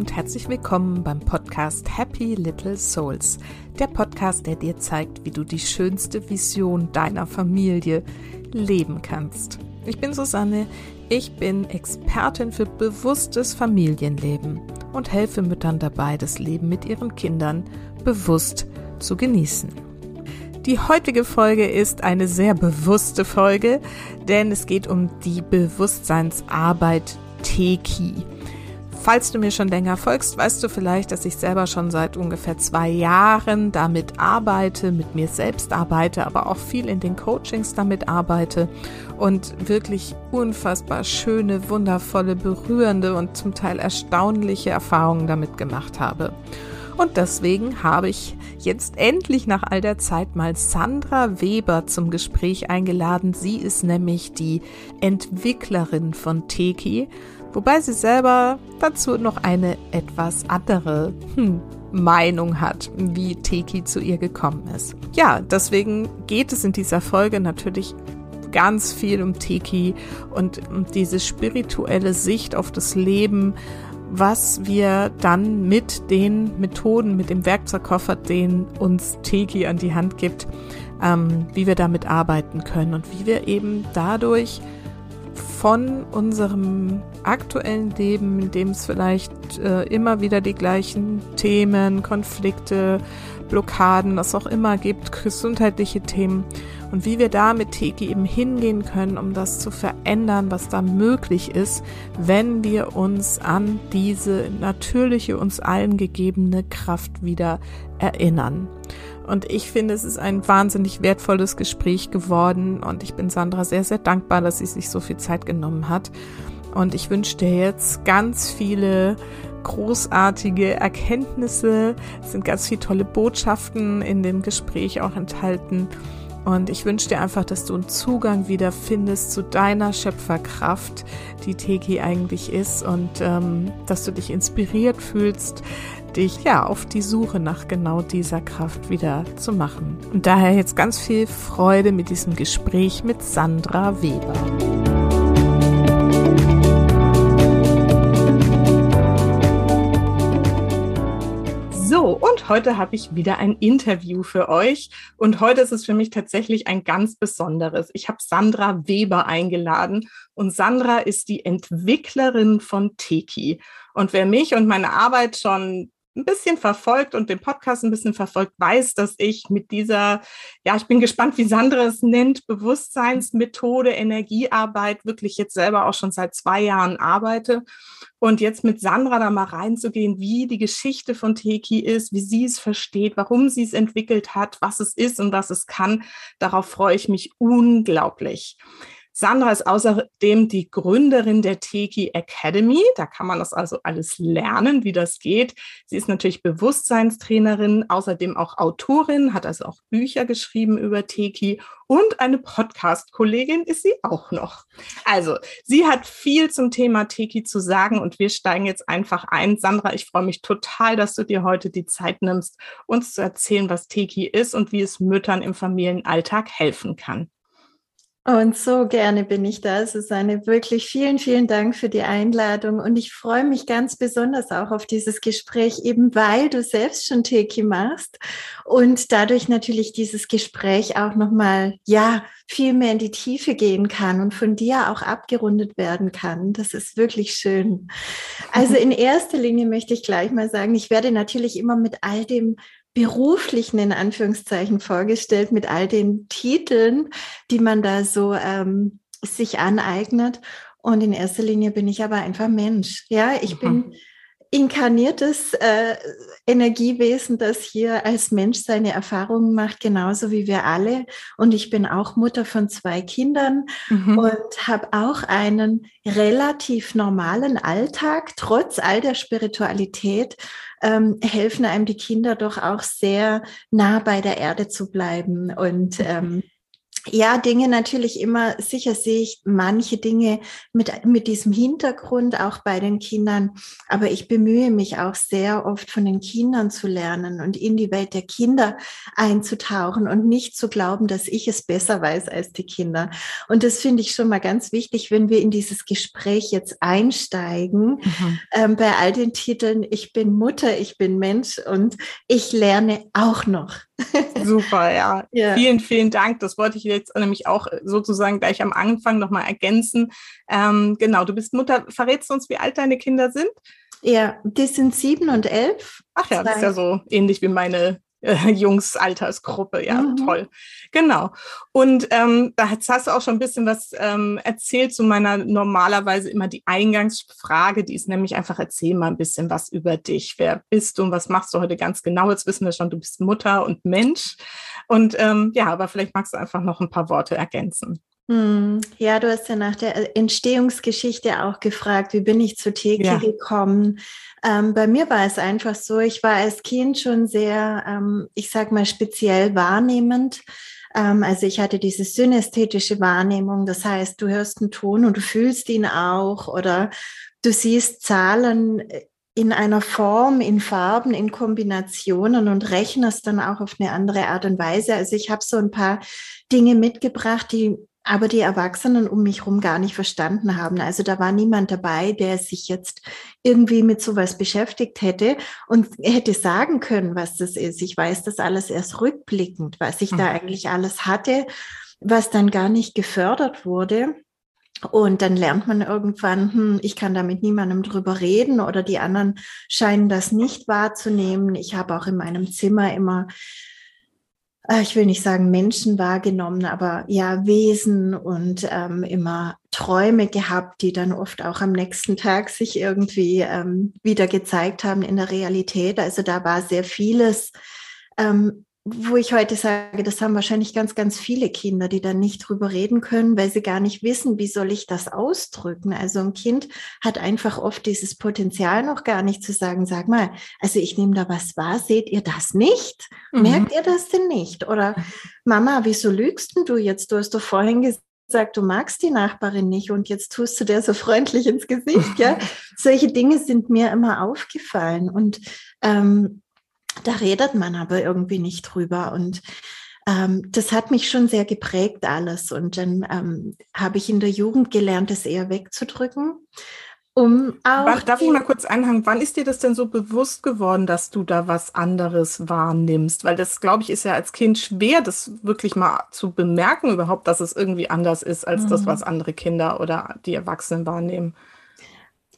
und herzlich willkommen beim Podcast Happy Little Souls. Der Podcast, der dir zeigt, wie du die schönste Vision deiner Familie leben kannst. Ich bin Susanne, ich bin Expertin für bewusstes Familienleben und helfe Müttern dabei, das Leben mit ihren Kindern bewusst zu genießen. Die heutige Folge ist eine sehr bewusste Folge, denn es geht um die Bewusstseinsarbeit Teki. Falls du mir schon länger folgst, weißt du vielleicht, dass ich selber schon seit ungefähr zwei Jahren damit arbeite, mit mir selbst arbeite, aber auch viel in den Coachings damit arbeite und wirklich unfassbar schöne, wundervolle, berührende und zum Teil erstaunliche Erfahrungen damit gemacht habe. Und deswegen habe ich jetzt endlich nach all der Zeit mal Sandra Weber zum Gespräch eingeladen. Sie ist nämlich die Entwicklerin von Teki wobei sie selber dazu noch eine etwas andere hm, Meinung hat, wie Teki zu ihr gekommen ist. Ja, deswegen geht es in dieser Folge natürlich ganz viel um Teki und um diese spirituelle Sicht auf das Leben, was wir dann mit den Methoden, mit dem Werkzeugkoffer, den uns Teki an die Hand gibt, ähm, wie wir damit arbeiten können und wie wir eben dadurch von unserem aktuellen Leben, in dem es vielleicht äh, immer wieder die gleichen Themen, Konflikte, Blockaden, was auch immer gibt, gesundheitliche Themen und wie wir da mit Teki eben hingehen können, um das zu verändern, was da möglich ist, wenn wir uns an diese natürliche, uns allen gegebene Kraft wieder erinnern. Und ich finde, es ist ein wahnsinnig wertvolles Gespräch geworden und ich bin Sandra sehr, sehr dankbar, dass sie sich so viel Zeit genommen hat. Und ich wünsche dir jetzt ganz viele großartige Erkenntnisse. Es sind ganz viele tolle Botschaften in dem Gespräch auch enthalten. Und ich wünsche dir einfach, dass du einen Zugang wieder findest zu deiner Schöpferkraft, die Teki eigentlich ist, und ähm, dass du dich inspiriert fühlst, dich ja auf die Suche nach genau dieser Kraft wieder zu machen. Und daher jetzt ganz viel Freude mit diesem Gespräch mit Sandra Weber. So, und heute habe ich wieder ein Interview für euch. Und heute ist es für mich tatsächlich ein ganz besonderes. Ich habe Sandra Weber eingeladen und Sandra ist die Entwicklerin von Teki. Und wer mich und meine Arbeit schon ein bisschen verfolgt und den Podcast ein bisschen verfolgt, weiß, dass ich mit dieser, ja, ich bin gespannt, wie Sandra es nennt, Bewusstseinsmethode, Energiearbeit wirklich jetzt selber auch schon seit zwei Jahren arbeite. Und jetzt mit Sandra da mal reinzugehen, wie die Geschichte von Teki ist, wie sie es versteht, warum sie es entwickelt hat, was es ist und was es kann, darauf freue ich mich unglaublich. Sandra ist außerdem die Gründerin der Teki Academy. Da kann man das also alles lernen, wie das geht. Sie ist natürlich Bewusstseinstrainerin, außerdem auch Autorin, hat also auch Bücher geschrieben über Teki und eine Podcast-Kollegin ist sie auch noch. Also, sie hat viel zum Thema Teki zu sagen und wir steigen jetzt einfach ein. Sandra, ich freue mich total, dass du dir heute die Zeit nimmst, uns zu erzählen, was Teki ist und wie es Müttern im Familienalltag helfen kann. Und so gerne bin ich da, Susanne. Wirklich vielen, vielen Dank für die Einladung. Und ich freue mich ganz besonders auch auf dieses Gespräch, eben weil du selbst schon Teki machst und dadurch natürlich dieses Gespräch auch nochmal, ja, viel mehr in die Tiefe gehen kann und von dir auch abgerundet werden kann. Das ist wirklich schön. Also in erster Linie möchte ich gleich mal sagen, ich werde natürlich immer mit all dem beruflichen in Anführungszeichen vorgestellt mit all den Titeln, die man da so ähm, sich aneignet. Und in erster Linie bin ich aber einfach Mensch. Ja, ich mhm. bin inkarniertes äh, Energiewesen, das hier als Mensch seine Erfahrungen macht, genauso wie wir alle. Und ich bin auch Mutter von zwei Kindern mhm. und habe auch einen relativ normalen Alltag, trotz all der Spiritualität. Ähm, helfen einem die Kinder doch auch sehr nah bei der Erde zu bleiben und ähm, ja, Dinge natürlich immer, sicher sehe ich manche Dinge mit, mit diesem Hintergrund auch bei den Kindern, aber ich bemühe mich auch sehr oft von den Kindern zu lernen und in die Welt der Kinder einzutauchen und nicht zu glauben, dass ich es besser weiß als die Kinder. Und das finde ich schon mal ganz wichtig, wenn wir in dieses Gespräch jetzt einsteigen, mhm. ähm, bei all den Titeln, ich bin Mutter, ich bin Mensch und ich lerne auch noch. Super, ja. ja. Vielen, vielen Dank. Das wollte ich jetzt nämlich auch sozusagen gleich am Anfang nochmal ergänzen. Ähm, genau, du bist Mutter. Verrätst du uns, wie alt deine Kinder sind? Ja, die sind sieben und elf. Ach ja, das ist ja so ähnlich wie meine äh, Jungs-Altersgruppe. Ja, mhm. toll. Genau. Und ähm, da hast du auch schon ein bisschen was ähm, erzählt zu meiner normalerweise immer die Eingangsfrage. Die ist nämlich einfach, erzähl mal ein bisschen was über dich. Wer bist du und was machst du heute ganz genau? Jetzt wissen wir schon, du bist Mutter und Mensch. Und ähm, ja, aber vielleicht magst du einfach noch ein paar Worte ergänzen. Hm, ja, du hast ja nach der Entstehungsgeschichte auch gefragt, wie bin ich zu Teki ja. gekommen? Ähm, bei mir war es einfach so, ich war als Kind schon sehr, ähm, ich sag mal, speziell wahrnehmend. Ähm, also ich hatte diese synästhetische Wahrnehmung, das heißt, du hörst einen Ton und du fühlst ihn auch oder du siehst Zahlen in einer Form, in Farben, in Kombinationen und rechnest dann auch auf eine andere Art und Weise. Also ich habe so ein paar Dinge mitgebracht, die aber die Erwachsenen um mich herum gar nicht verstanden haben. Also da war niemand dabei, der sich jetzt irgendwie mit sowas beschäftigt hätte und hätte sagen können, was das ist. Ich weiß das alles erst rückblickend, was ich mhm. da eigentlich alles hatte, was dann gar nicht gefördert wurde. Und dann lernt man irgendwann, hm, ich kann da mit niemandem drüber reden oder die anderen scheinen das nicht wahrzunehmen. Ich habe auch in meinem Zimmer immer ich will nicht sagen Menschen wahrgenommen, aber ja Wesen und ähm, immer Träume gehabt, die dann oft auch am nächsten Tag sich irgendwie ähm, wieder gezeigt haben in der Realität. Also da war sehr vieles ähm, wo ich heute sage, das haben wahrscheinlich ganz, ganz viele Kinder, die dann nicht drüber reden können, weil sie gar nicht wissen, wie soll ich das ausdrücken. Also ein Kind hat einfach oft dieses Potenzial noch gar nicht zu sagen, sag mal, also ich nehme da was wahr, seht ihr das nicht? Mhm. Merkt ihr das denn nicht? Oder Mama, wieso lügst denn du jetzt? Du hast doch vorhin gesagt, du magst die Nachbarin nicht und jetzt tust du der so freundlich ins Gesicht, ja? Solche Dinge sind mir immer aufgefallen und ähm, da redet man aber irgendwie nicht drüber. Und ähm, das hat mich schon sehr geprägt alles. Und dann ähm, habe ich in der Jugend gelernt, das eher wegzudrücken. Um auch Darf ich mal kurz einhaken? Wann ist dir das denn so bewusst geworden, dass du da was anderes wahrnimmst? Weil das, glaube ich, ist ja als Kind schwer, das wirklich mal zu bemerken, überhaupt, dass es irgendwie anders ist als mhm. das, was andere Kinder oder die Erwachsenen wahrnehmen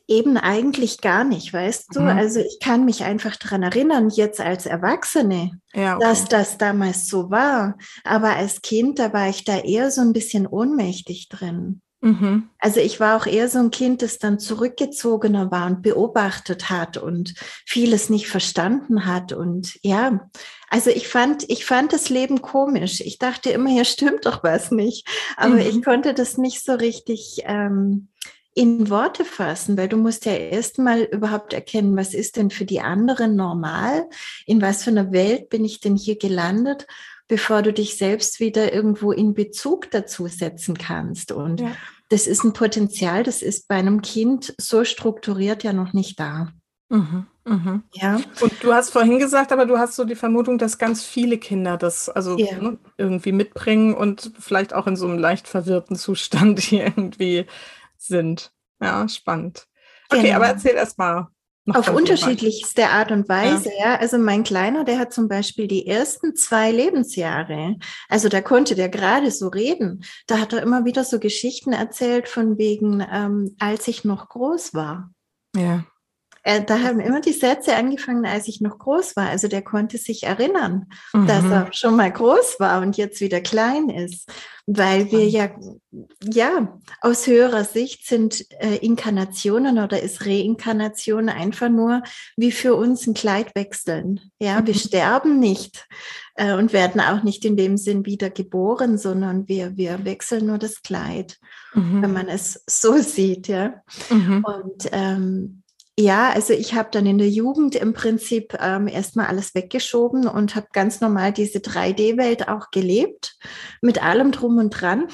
eben eigentlich gar nicht, weißt du? Mhm. Also ich kann mich einfach daran erinnern, jetzt als Erwachsene, ja, okay. dass das damals so war. Aber als Kind, da war ich da eher so ein bisschen ohnmächtig drin. Mhm. Also ich war auch eher so ein Kind, das dann zurückgezogener war und beobachtet hat und vieles nicht verstanden hat. Und ja, also ich fand, ich fand das Leben komisch. Ich dachte immer, hier stimmt doch was nicht. Aber mhm. ich konnte das nicht so richtig ähm, in Worte fassen, weil du musst ja erstmal überhaupt erkennen, was ist denn für die anderen normal? In was für einer Welt bin ich denn hier gelandet, bevor du dich selbst wieder irgendwo in Bezug dazu setzen kannst? Und ja. das ist ein Potenzial, das ist bei einem Kind so strukturiert ja noch nicht da. Mhm, mhm. Ja. Und du hast vorhin gesagt, aber du hast so die Vermutung, dass ganz viele Kinder das also ja. ne, irgendwie mitbringen und vielleicht auch in so einem leicht verwirrten Zustand hier irgendwie sind. Ja, spannend. Okay, genau. aber erzähl erst mal. Auf unterschiedlichste Art und Weise, ja. ja. Also mein Kleiner, der hat zum Beispiel die ersten zwei Lebensjahre, also da konnte der gerade so reden. Da hat er immer wieder so Geschichten erzählt von wegen, ähm, als ich noch groß war. Ja. Äh, da haben immer die Sätze angefangen, als ich noch groß war. Also der konnte sich erinnern, mhm. dass er schon mal groß war und jetzt wieder klein ist. Weil wir ja, ja, aus höherer Sicht sind äh, Inkarnationen oder ist Reinkarnation einfach nur wie für uns ein Kleid wechseln. Ja, wir mhm. sterben nicht äh, und werden auch nicht in dem Sinn wieder geboren, sondern wir, wir wechseln nur das Kleid, mhm. wenn man es so sieht, ja. Mhm. Und ähm, ja, also ich habe dann in der Jugend im Prinzip ähm, erstmal alles weggeschoben und habe ganz normal diese 3D-Welt auch gelebt, mit allem drum und dran.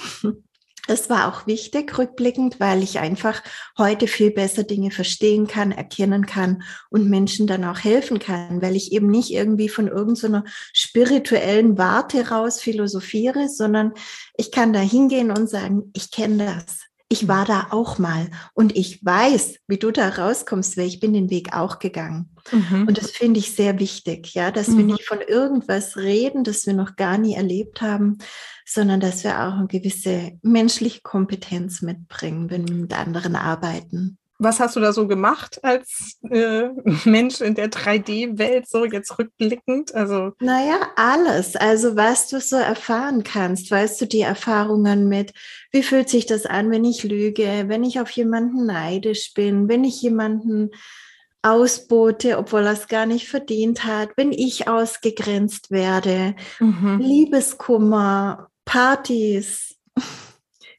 Das war auch wichtig, rückblickend, weil ich einfach heute viel besser Dinge verstehen kann, erkennen kann und Menschen dann auch helfen kann, weil ich eben nicht irgendwie von irgendeiner spirituellen Warte raus philosophiere, sondern ich kann da hingehen und sagen, ich kenne das ich war da auch mal und ich weiß, wie du da rauskommst, weil ich bin den Weg auch gegangen. Mhm. Und das finde ich sehr wichtig, ja, dass mhm. wir nicht von irgendwas reden, das wir noch gar nie erlebt haben, sondern dass wir auch eine gewisse menschliche Kompetenz mitbringen, wenn wir mit anderen arbeiten. Was hast du da so gemacht als äh, Mensch in der 3D-Welt, so jetzt rückblickend? Also naja, alles. Also was du so erfahren kannst, weißt du, die Erfahrungen mit, wie fühlt sich das an, wenn ich lüge, wenn ich auf jemanden neidisch bin, wenn ich jemanden ausbote, obwohl er es gar nicht verdient hat, wenn ich ausgegrenzt werde, mhm. Liebeskummer, Partys.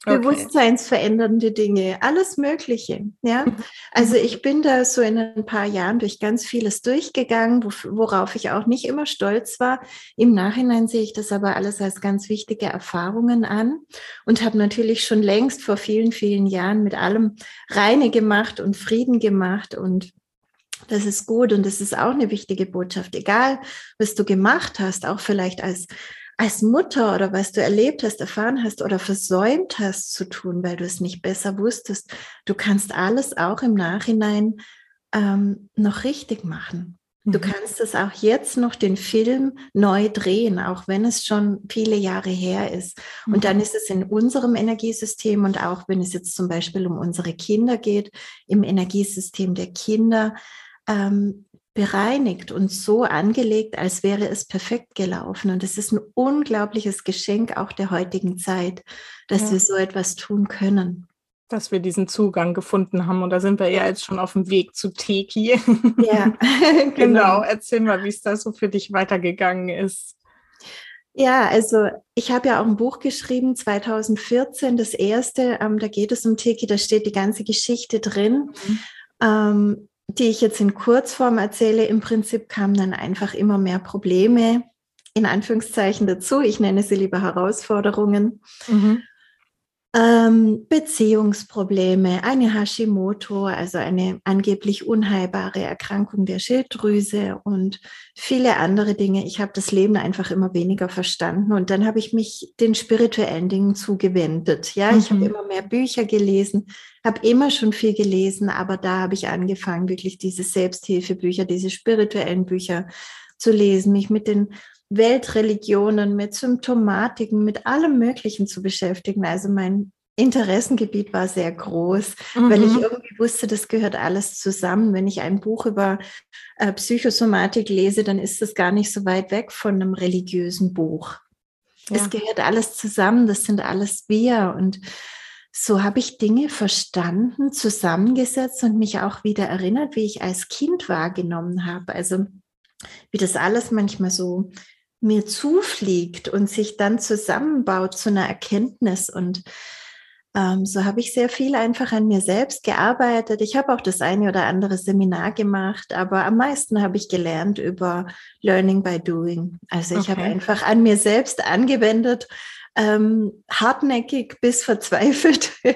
Okay. Bewusstseinsverändernde Dinge, alles Mögliche. Ja, also ich bin da so in ein paar Jahren durch ganz vieles durchgegangen, worauf ich auch nicht immer stolz war. Im Nachhinein sehe ich das aber alles als ganz wichtige Erfahrungen an und habe natürlich schon längst vor vielen, vielen Jahren mit allem Reine gemacht und Frieden gemacht und das ist gut und das ist auch eine wichtige Botschaft. Egal, was du gemacht hast, auch vielleicht als als Mutter oder was du erlebt hast, erfahren hast oder versäumt hast zu tun, weil du es nicht besser wusstest, du kannst alles auch im Nachhinein ähm, noch richtig machen. Du mhm. kannst es auch jetzt noch den Film neu drehen, auch wenn es schon viele Jahre her ist. Und mhm. dann ist es in unserem Energiesystem und auch wenn es jetzt zum Beispiel um unsere Kinder geht, im Energiesystem der Kinder, ähm, bereinigt und so angelegt, als wäre es perfekt gelaufen. Und es ist ein unglaubliches Geschenk auch der heutigen Zeit, dass ja. wir so etwas tun können. Dass wir diesen Zugang gefunden haben. Und da sind wir ja jetzt schon auf dem Weg zu Teki. Ja, genau. genau. Erzähl mal, wie es da so für dich weitergegangen ist. Ja, also ich habe ja auch ein Buch geschrieben, 2014, das erste. Ähm, da geht es um Teki, da steht die ganze Geschichte drin. Mhm. Ähm, die ich jetzt in Kurzform erzähle, im Prinzip kamen dann einfach immer mehr Probleme in Anführungszeichen dazu. Ich nenne sie lieber Herausforderungen. Mhm ähm, Beziehungsprobleme, eine Hashimoto, also eine angeblich unheilbare Erkrankung der Schilddrüse und viele andere Dinge. Ich habe das Leben einfach immer weniger verstanden und dann habe ich mich den spirituellen Dingen zugewendet. Ja, mhm. ich habe mhm. immer mehr Bücher gelesen, habe immer schon viel gelesen, aber da habe ich angefangen, wirklich diese Selbsthilfebücher, diese spirituellen Bücher zu lesen, mich mit den Weltreligionen, mit Symptomatiken, mit allem Möglichen zu beschäftigen. Also mein Interessengebiet war sehr groß, mhm. weil ich mhm. irgendwie wusste, das gehört alles zusammen. Wenn ich ein Buch über äh, Psychosomatik lese, dann ist das gar nicht so weit weg von einem religiösen Buch. Ja. Es gehört alles zusammen, das sind alles wir. Und so habe ich Dinge verstanden, zusammengesetzt und mich auch wieder erinnert, wie ich als Kind wahrgenommen habe. Also wie das alles manchmal so mir zufliegt und sich dann zusammenbaut zu einer Erkenntnis. Und ähm, so habe ich sehr viel einfach an mir selbst gearbeitet. Ich habe auch das eine oder andere Seminar gemacht, aber am meisten habe ich gelernt über Learning by Doing. Also ich okay. habe einfach an mir selbst angewendet, ähm, hartnäckig bis verzweifelt, äh,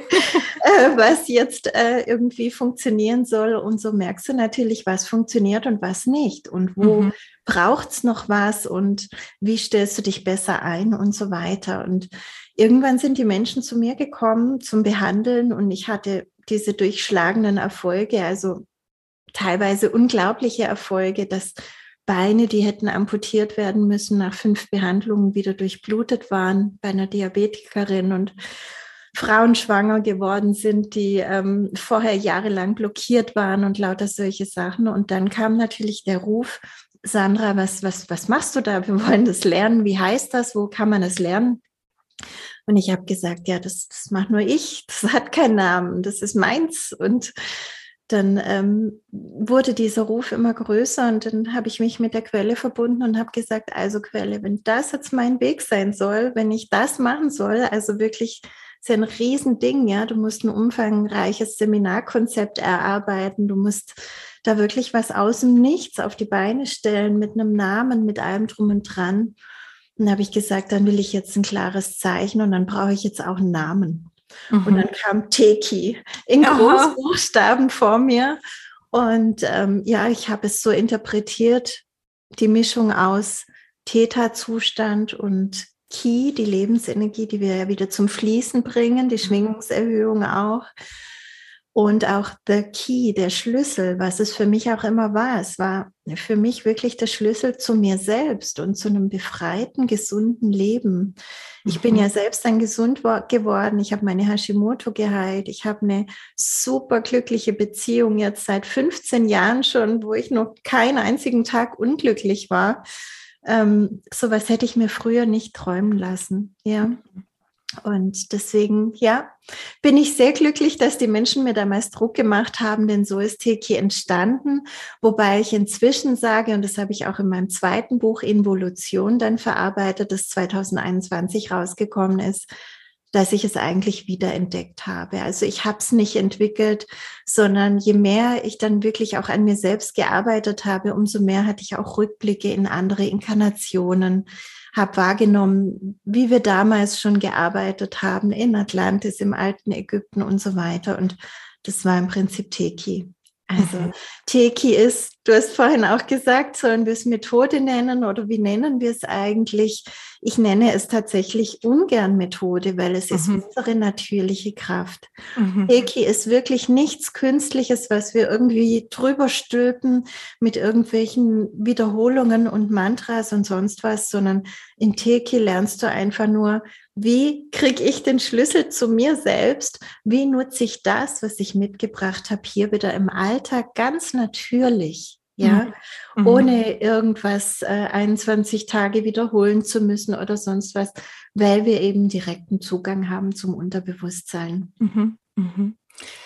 was jetzt äh, irgendwie funktionieren soll. Und so merkst du natürlich, was funktioniert und was nicht und wo mhm. Braucht's noch was und wie stellst du dich besser ein und so weiter. Und irgendwann sind die Menschen zu mir gekommen zum Behandeln und ich hatte diese durchschlagenden Erfolge, also teilweise unglaubliche Erfolge, dass Beine, die hätten amputiert werden müssen, nach fünf Behandlungen wieder durchblutet waren bei einer Diabetikerin und Frauen schwanger geworden sind, die ähm, vorher jahrelang blockiert waren und lauter solche Sachen. Und dann kam natürlich der Ruf, Sandra, was, was, was machst du da? Wir wollen das lernen. Wie heißt das? Wo kann man das lernen? Und ich habe gesagt, ja, das, das macht nur ich. Das hat keinen Namen. Das ist meins. Und dann ähm, wurde dieser Ruf immer größer und dann habe ich mich mit der Quelle verbunden und habe gesagt, also Quelle, wenn das jetzt mein Weg sein soll, wenn ich das machen soll, also wirklich ist ja ein Riesending, ja. Du musst ein umfangreiches Seminarkonzept erarbeiten. Du musst da wirklich was aus dem Nichts auf die Beine stellen mit einem Namen, mit allem drum und dran. Und habe ich gesagt, dann will ich jetzt ein klares Zeichen und dann brauche ich jetzt auch einen Namen. Mhm. Und dann kam Teki in Großbuchstaben vor mir. Und ähm, ja, ich habe es so interpretiert, die Mischung aus Theta-Zustand und Ki, die Lebensenergie, die wir ja wieder zum Fließen bringen, die mhm. Schwingungserhöhung auch. Und auch the key, der Schlüssel, was es für mich auch immer war. Es war für mich wirklich der Schlüssel zu mir selbst und zu einem befreiten, gesunden Leben. Ich bin ja mhm. selbst dann gesund geworden. Ich habe meine Hashimoto geheilt. Ich habe eine super glückliche Beziehung jetzt seit 15 Jahren schon, wo ich noch keinen einzigen Tag unglücklich war. Ähm, sowas hätte ich mir früher nicht träumen lassen. Ja. Und deswegen, ja, bin ich sehr glücklich, dass die Menschen mir damals Druck gemacht haben, denn so ist Teki entstanden. Wobei ich inzwischen sage, und das habe ich auch in meinem zweiten Buch Involution dann verarbeitet, das 2021 rausgekommen ist, dass ich es eigentlich wiederentdeckt habe. Also ich habe es nicht entwickelt, sondern je mehr ich dann wirklich auch an mir selbst gearbeitet habe, umso mehr hatte ich auch Rückblicke in andere Inkarnationen, habe wahrgenommen, wie wir damals schon gearbeitet haben in Atlantis, im alten Ägypten und so weiter. Und das war im Prinzip Teki. Also mhm. Teki ist, du hast vorhin auch gesagt, sollen wir es Methode nennen oder wie nennen wir es eigentlich? Ich nenne es tatsächlich ungern Methode, weil es mhm. ist unsere natürliche Kraft. Mhm. Teki ist wirklich nichts Künstliches, was wir irgendwie drüber stülpen mit irgendwelchen Wiederholungen und Mantras und sonst was, sondern in Teki lernst du einfach nur, wie kriege ich den Schlüssel zu mir selbst? Wie nutze ich das, was ich mitgebracht habe, hier wieder im Alltag ganz natürlich? Ja, mhm. mhm. ohne irgendwas äh, 21 Tage wiederholen zu müssen oder sonst was, weil wir eben direkten Zugang haben zum Unterbewusstsein. Mhm. Mhm.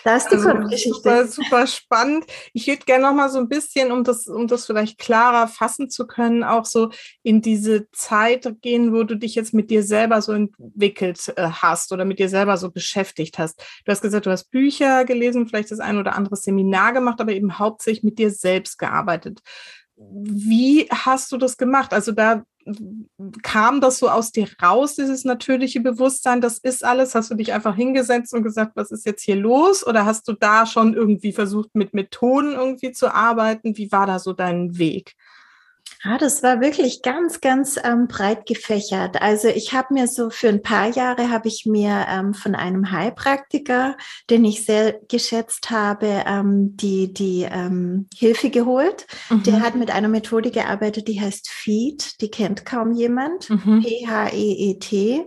Das ist die also, Super, super spannend. Ich würde gerne noch mal so ein bisschen, um das, um das vielleicht klarer fassen zu können, auch so in diese Zeit gehen, wo du dich jetzt mit dir selber so entwickelt äh, hast oder mit dir selber so beschäftigt hast. Du hast gesagt, du hast Bücher gelesen, vielleicht das ein oder andere Seminar gemacht, aber eben hauptsächlich mit dir selbst gearbeitet. Wie hast du das gemacht? Also da kam das so aus dir raus, dieses natürliche Bewusstsein, das ist alles? Hast du dich einfach hingesetzt und gesagt, was ist jetzt hier los? Oder hast du da schon irgendwie versucht, mit Methoden irgendwie zu arbeiten? Wie war da so dein Weg? Ja, das war wirklich ganz, ganz ähm, breit gefächert. Also ich habe mir so für ein paar Jahre habe ich mir ähm, von einem Heilpraktiker, den ich sehr geschätzt habe, ähm, die die ähm, Hilfe geholt. Mhm. Der hat mit einer Methode gearbeitet, die heißt FEET. Die kennt kaum jemand. Mhm. P-H-E-E-T.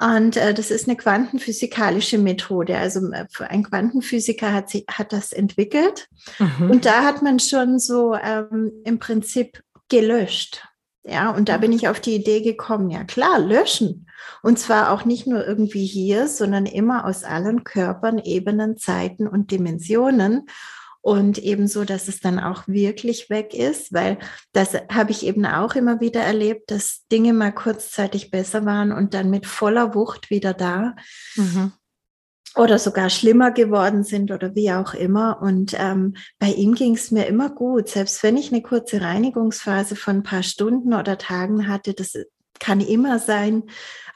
Und äh, das ist eine quantenphysikalische Methode. Also äh, ein Quantenphysiker hat, sie, hat das entwickelt. Mhm. Und da hat man schon so ähm, im Prinzip gelöscht. Ja, und da bin ich auf die Idee gekommen, ja klar, löschen. Und zwar auch nicht nur irgendwie hier, sondern immer aus allen Körpern, Ebenen, Zeiten und Dimensionen. Und ebenso, dass es dann auch wirklich weg ist, weil das habe ich eben auch immer wieder erlebt, dass Dinge mal kurzzeitig besser waren und dann mit voller Wucht wieder da. Mhm oder sogar schlimmer geworden sind oder wie auch immer. Und ähm, bei ihm ging es mir immer gut, selbst wenn ich eine kurze Reinigungsphase von ein paar Stunden oder Tagen hatte, das kann immer sein,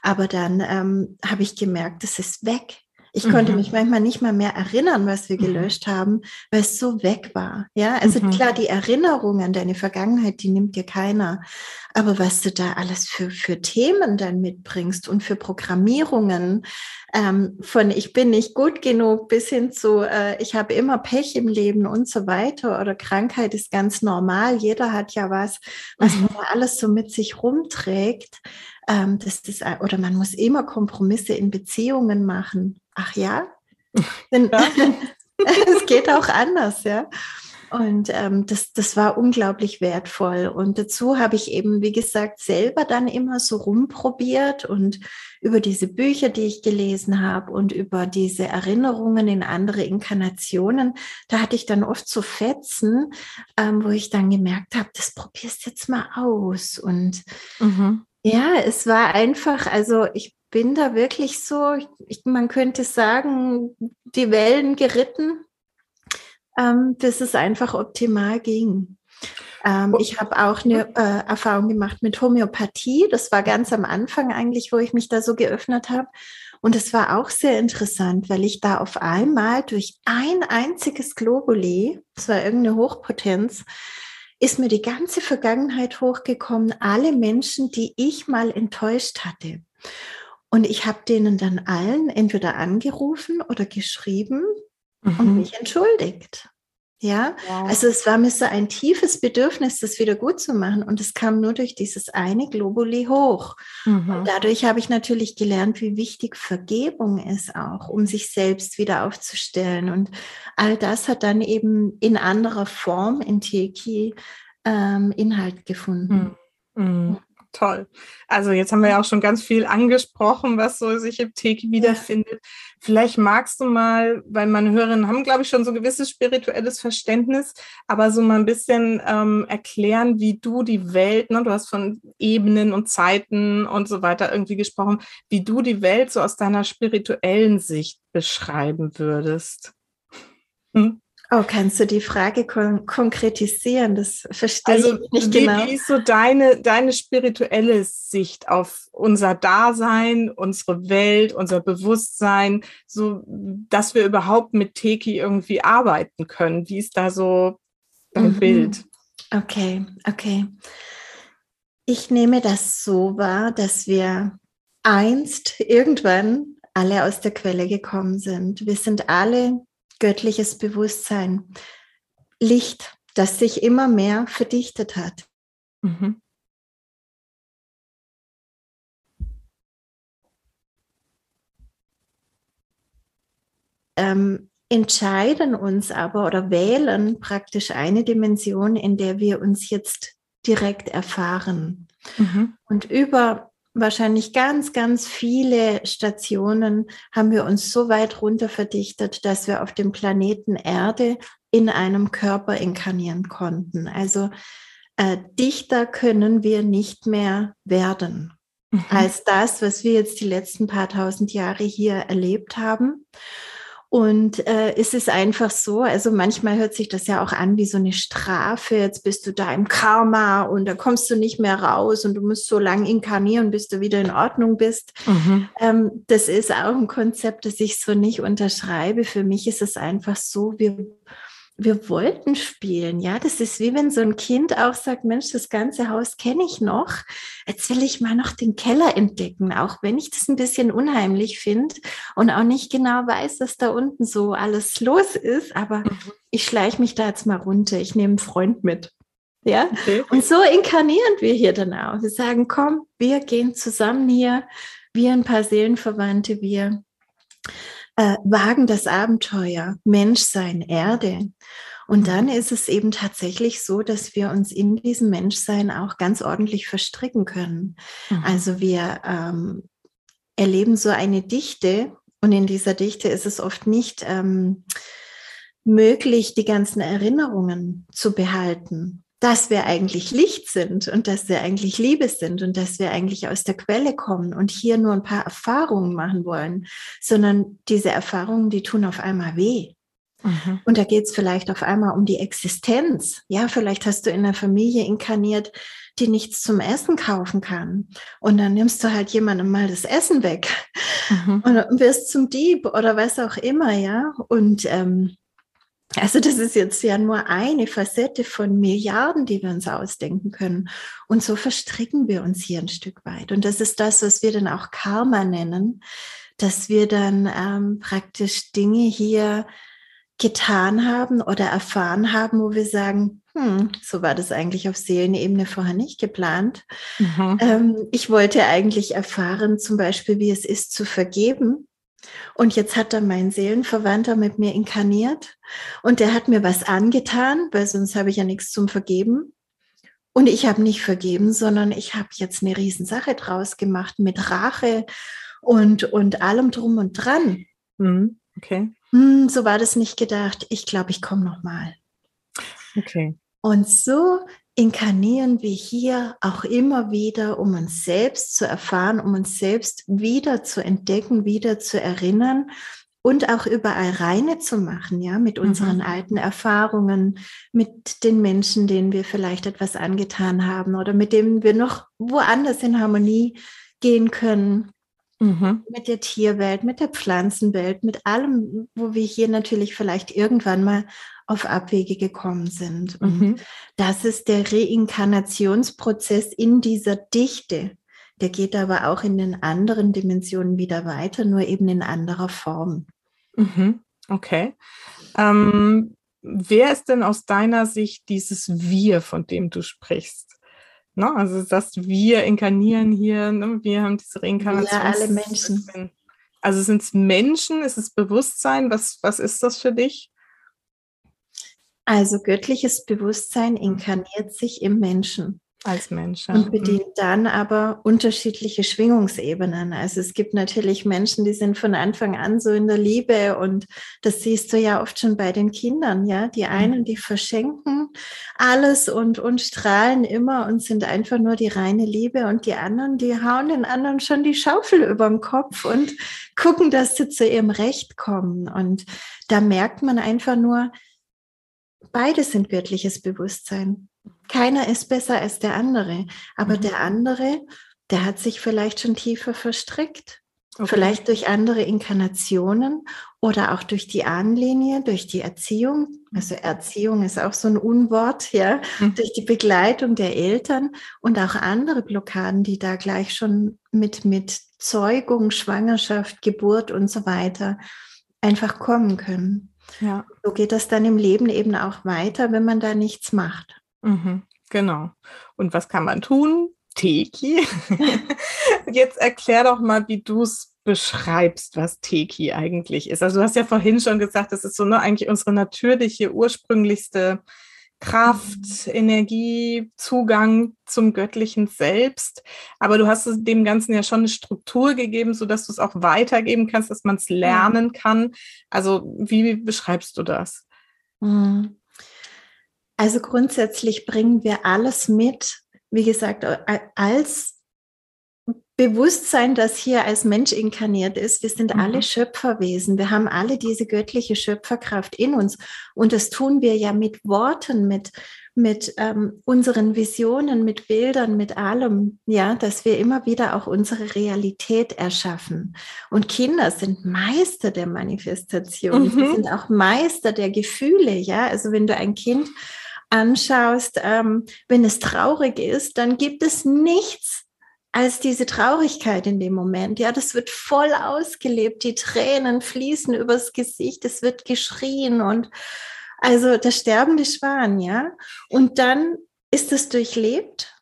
aber dann ähm, habe ich gemerkt, es ist weg. Ich mhm. konnte mich manchmal nicht mal mehr erinnern, was wir mhm. gelöscht haben, weil es so weg war. Ja, also mhm. klar, die Erinnerung an deine Vergangenheit, die nimmt dir keiner. Aber was du da alles für, für Themen dann mitbringst und für Programmierungen, ähm, von ich bin nicht gut genug bis hin zu äh, ich habe immer Pech im Leben und so weiter oder Krankheit ist ganz normal. Jeder hat ja was, was mhm. man alles so mit sich rumträgt. Ähm, das ist, oder man muss immer Kompromisse in Beziehungen machen ach ja, es geht auch anders, ja. Und ähm, das, das war unglaublich wertvoll. Und dazu habe ich eben, wie gesagt, selber dann immer so rumprobiert und über diese Bücher, die ich gelesen habe und über diese Erinnerungen in andere Inkarnationen, da hatte ich dann oft so Fetzen, ähm, wo ich dann gemerkt habe, das probierst jetzt mal aus. Und mhm. Ja, es war einfach, also ich bin da wirklich so, ich, man könnte sagen, die Wellen geritten, ähm, bis es einfach optimal ging. Ähm, ich habe auch eine äh, Erfahrung gemacht mit Homöopathie. Das war ganz am Anfang eigentlich, wo ich mich da so geöffnet habe. Und es war auch sehr interessant, weil ich da auf einmal durch ein einziges Globuli, das war irgendeine Hochpotenz, ist mir die ganze Vergangenheit hochgekommen, alle Menschen, die ich mal enttäuscht hatte. Und ich habe denen dann allen entweder angerufen oder geschrieben mhm. und mich entschuldigt. Ja, wow. also es war mir so ein tiefes Bedürfnis, das wieder gut zu machen. Und es kam nur durch dieses eine Globuli hoch. Mhm. Und dadurch habe ich natürlich gelernt, wie wichtig Vergebung ist auch, um sich selbst wieder aufzustellen. Und all das hat dann eben in anderer Form in Teki ähm, Inhalt gefunden. Mhm. Mhm toll. Also jetzt haben wir ja auch schon ganz viel angesprochen, was so sich im Teki wiederfindet. Vielleicht magst du mal, weil meine Hörerinnen haben, glaube ich, schon so ein gewisses spirituelles Verständnis, aber so mal ein bisschen ähm, erklären, wie du die Welt, ne, du hast von Ebenen und Zeiten und so weiter irgendwie gesprochen, wie du die Welt so aus deiner spirituellen Sicht beschreiben würdest. Hm? Oh, kannst du die Frage kon konkretisieren? Das verstehe also, ich nicht wie, genau. Wie ist so deine, deine spirituelle Sicht auf unser Dasein, unsere Welt, unser Bewusstsein, so dass wir überhaupt mit Teki irgendwie arbeiten können? Wie ist da so dein mhm. Bild? Okay, okay. Ich nehme das so wahr, dass wir einst irgendwann alle aus der Quelle gekommen sind. Wir sind alle göttliches Bewusstsein, Licht, das sich immer mehr verdichtet hat. Mhm. Ähm, entscheiden uns aber oder wählen praktisch eine Dimension, in der wir uns jetzt direkt erfahren. Mhm. Und über wahrscheinlich ganz, ganz viele Stationen haben wir uns so weit runter verdichtet, dass wir auf dem Planeten Erde in einem Körper inkarnieren konnten. Also äh, dichter können wir nicht mehr werden mhm. als das, was wir jetzt die letzten paar tausend Jahre hier erlebt haben. Und äh, ist es einfach so, also manchmal hört sich das ja auch an wie so eine Strafe, jetzt bist du da im Karma und da kommst du nicht mehr raus und du musst so lange inkarnieren, bis du wieder in Ordnung bist. Mhm. Ähm, das ist auch ein Konzept, das ich so nicht unterschreibe. Für mich ist es einfach so, wir wir wollten spielen. Ja, das ist wie wenn so ein Kind auch sagt, Mensch, das ganze Haus kenne ich noch. Jetzt will ich mal noch den Keller entdecken, auch wenn ich das ein bisschen unheimlich finde und auch nicht genau weiß, was da unten so alles los ist. Aber mhm. ich schleiche mich da jetzt mal runter. Ich nehme einen Freund mit. Ja, okay. und so inkarnieren wir hier dann auch. Wir sagen, komm, wir gehen zusammen hier. Wir ein paar Seelenverwandte, wir äh, wagen das Abenteuer, Menschsein, Erde. Und dann mhm. ist es eben tatsächlich so, dass wir uns in diesem Menschsein auch ganz ordentlich verstricken können. Mhm. Also wir ähm, erleben so eine Dichte und in dieser Dichte ist es oft nicht ähm, möglich, die ganzen Erinnerungen zu behalten dass wir eigentlich Licht sind und dass wir eigentlich Liebe sind und dass wir eigentlich aus der Quelle kommen und hier nur ein paar Erfahrungen machen wollen, sondern diese Erfahrungen, die tun auf einmal weh. Mhm. Und da geht es vielleicht auf einmal um die Existenz. Ja, vielleicht hast du in einer Familie inkarniert, die nichts zum Essen kaufen kann. Und dann nimmst du halt jemandem mal das Essen weg mhm. und wirst zum Dieb oder was auch immer, ja. Und ähm, also das ist jetzt ja nur eine Facette von Milliarden, die wir uns ausdenken können. Und so verstricken wir uns hier ein Stück weit. Und das ist das, was wir dann auch Karma nennen, dass wir dann ähm, praktisch Dinge hier getan haben oder erfahren haben, wo wir sagen, hm, so war das eigentlich auf Seelenebene vorher nicht geplant. Mhm. Ähm, ich wollte eigentlich erfahren, zum Beispiel, wie es ist zu vergeben. Und jetzt hat da mein Seelenverwandter mit mir inkarniert und der hat mir was angetan, weil sonst habe ich ja nichts zum Vergeben. Und ich habe nicht vergeben, sondern ich habe jetzt eine Riesensache draus gemacht mit Rache und, und allem drum und dran. Mhm. Okay. Hm, so war das nicht gedacht. Ich glaube, ich komme noch mal. Okay. Und so inkarnieren wir hier auch immer wieder, um uns selbst zu erfahren, um uns selbst wieder zu entdecken, wieder zu erinnern und auch überall reine zu machen, ja, mit unseren mhm. alten Erfahrungen, mit den Menschen, denen wir vielleicht etwas angetan haben oder mit denen wir noch woanders in Harmonie gehen können. Mhm. Mit der Tierwelt, mit der Pflanzenwelt, mit allem, wo wir hier natürlich vielleicht irgendwann mal auf Abwege gekommen sind. Und mhm. das ist der Reinkarnationsprozess in dieser Dichte. Der geht aber auch in den anderen Dimensionen wieder weiter, nur eben in anderer Form. Mhm. Okay. Ähm, wer ist denn aus deiner Sicht dieses Wir, von dem du sprichst? Ne? Also das wir inkarnieren hier, ne? wir haben diese Reinkarnation. Ja, alle Menschen. Also sind es Menschen, ist es Bewusstsein? Was, was ist das für dich? Also göttliches Bewusstsein inkarniert sich im Menschen. Als Mensch. Ja. Und mhm. bedient dann aber unterschiedliche Schwingungsebenen. Also es gibt natürlich Menschen, die sind von Anfang an so in der Liebe und das siehst du ja oft schon bei den Kindern, ja. Die mhm. einen, die verschenken alles und, und strahlen immer und sind einfach nur die reine Liebe und die anderen, die hauen den anderen schon die Schaufel über dem Kopf und gucken, dass sie zu ihrem Recht kommen. Und da merkt man einfach nur, beide sind göttliches Bewusstsein. Keiner ist besser als der andere, aber mhm. der andere, der hat sich vielleicht schon tiefer verstrickt. Okay. Vielleicht durch andere Inkarnationen oder auch durch die Ahnenlinie, durch die Erziehung. Also Erziehung ist auch so ein Unwort, ja, mhm. durch die Begleitung der Eltern und auch andere Blockaden, die da gleich schon mit, mit Zeugung, Schwangerschaft, Geburt und so weiter einfach kommen können. Ja. So geht das dann im Leben eben auch weiter, wenn man da nichts macht. Mhm, genau. Und was kann man tun? Teki. Jetzt erklär doch mal, wie du es beschreibst, was Teki eigentlich ist. Also du hast ja vorhin schon gesagt, das ist so ne, eigentlich unsere natürliche, ursprünglichste Kraft. Energie, Zugang zum göttlichen Selbst. Aber du hast dem Ganzen ja schon eine Struktur gegeben, sodass du es auch weitergeben kannst, dass man es lernen kann. Also wie beschreibst du das? Mhm. Also grundsätzlich bringen wir alles mit, wie gesagt, als Bewusstsein, das hier als Mensch inkarniert ist. Wir sind mhm. alle Schöpferwesen. Wir haben alle diese göttliche Schöpferkraft in uns. Und das tun wir ja mit Worten, mit, mit ähm, unseren Visionen, mit Bildern, mit allem, ja, dass wir immer wieder auch unsere Realität erschaffen. Und Kinder sind Meister der Manifestation. Mhm. Sie sind auch Meister der Gefühle, ja. Also wenn du ein Kind anschaust, ähm, wenn es traurig ist, dann gibt es nichts als diese Traurigkeit in dem Moment. Ja, das wird voll ausgelebt. Die Tränen fließen übers Gesicht. Es wird geschrien und also der sterbende Schwan, ja. Und dann ist es durchlebt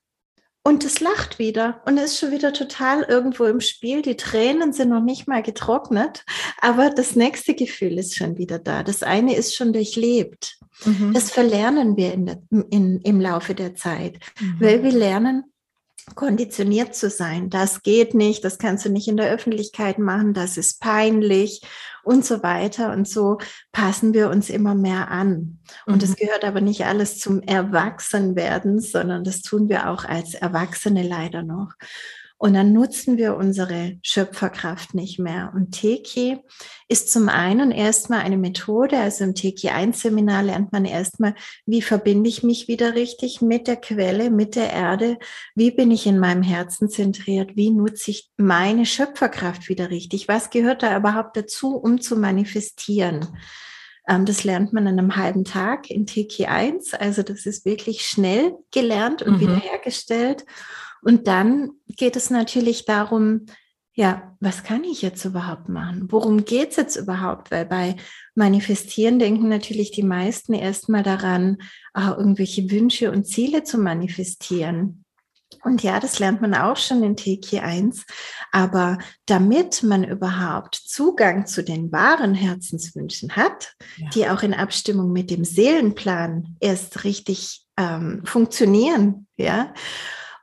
und es lacht wieder und ist schon wieder total irgendwo im Spiel. Die Tränen sind noch nicht mal getrocknet, aber das nächste Gefühl ist schon wieder da. Das eine ist schon durchlebt. Mhm. Das verlernen wir in der, in, im Laufe der Zeit, mhm. weil wir lernen, konditioniert zu sein. Das geht nicht, das kannst du nicht in der Öffentlichkeit machen, das ist peinlich und so weiter. Und so passen wir uns immer mehr an. Und es mhm. gehört aber nicht alles zum Erwachsenwerden, sondern das tun wir auch als Erwachsene leider noch. Und dann nutzen wir unsere Schöpferkraft nicht mehr. Und Teki ist zum einen erstmal eine Methode, also im Teki 1 Seminar lernt man erstmal, wie verbinde ich mich wieder richtig mit der Quelle, mit der Erde, wie bin ich in meinem Herzen zentriert, wie nutze ich meine Schöpferkraft wieder richtig, was gehört da überhaupt dazu, um zu manifestieren. Ähm, das lernt man an einem halben Tag in Teki 1, also das ist wirklich schnell gelernt und mhm. wiederhergestellt. Und dann geht es natürlich darum, ja, was kann ich jetzt überhaupt machen? Worum geht es jetzt überhaupt? Weil bei Manifestieren denken natürlich die meisten erstmal daran, auch ah, irgendwelche Wünsche und Ziele zu manifestieren. Und ja, das lernt man auch schon in TK 1. Aber damit man überhaupt Zugang zu den wahren Herzenswünschen hat, ja. die auch in Abstimmung mit dem Seelenplan erst richtig ähm, funktionieren, ja,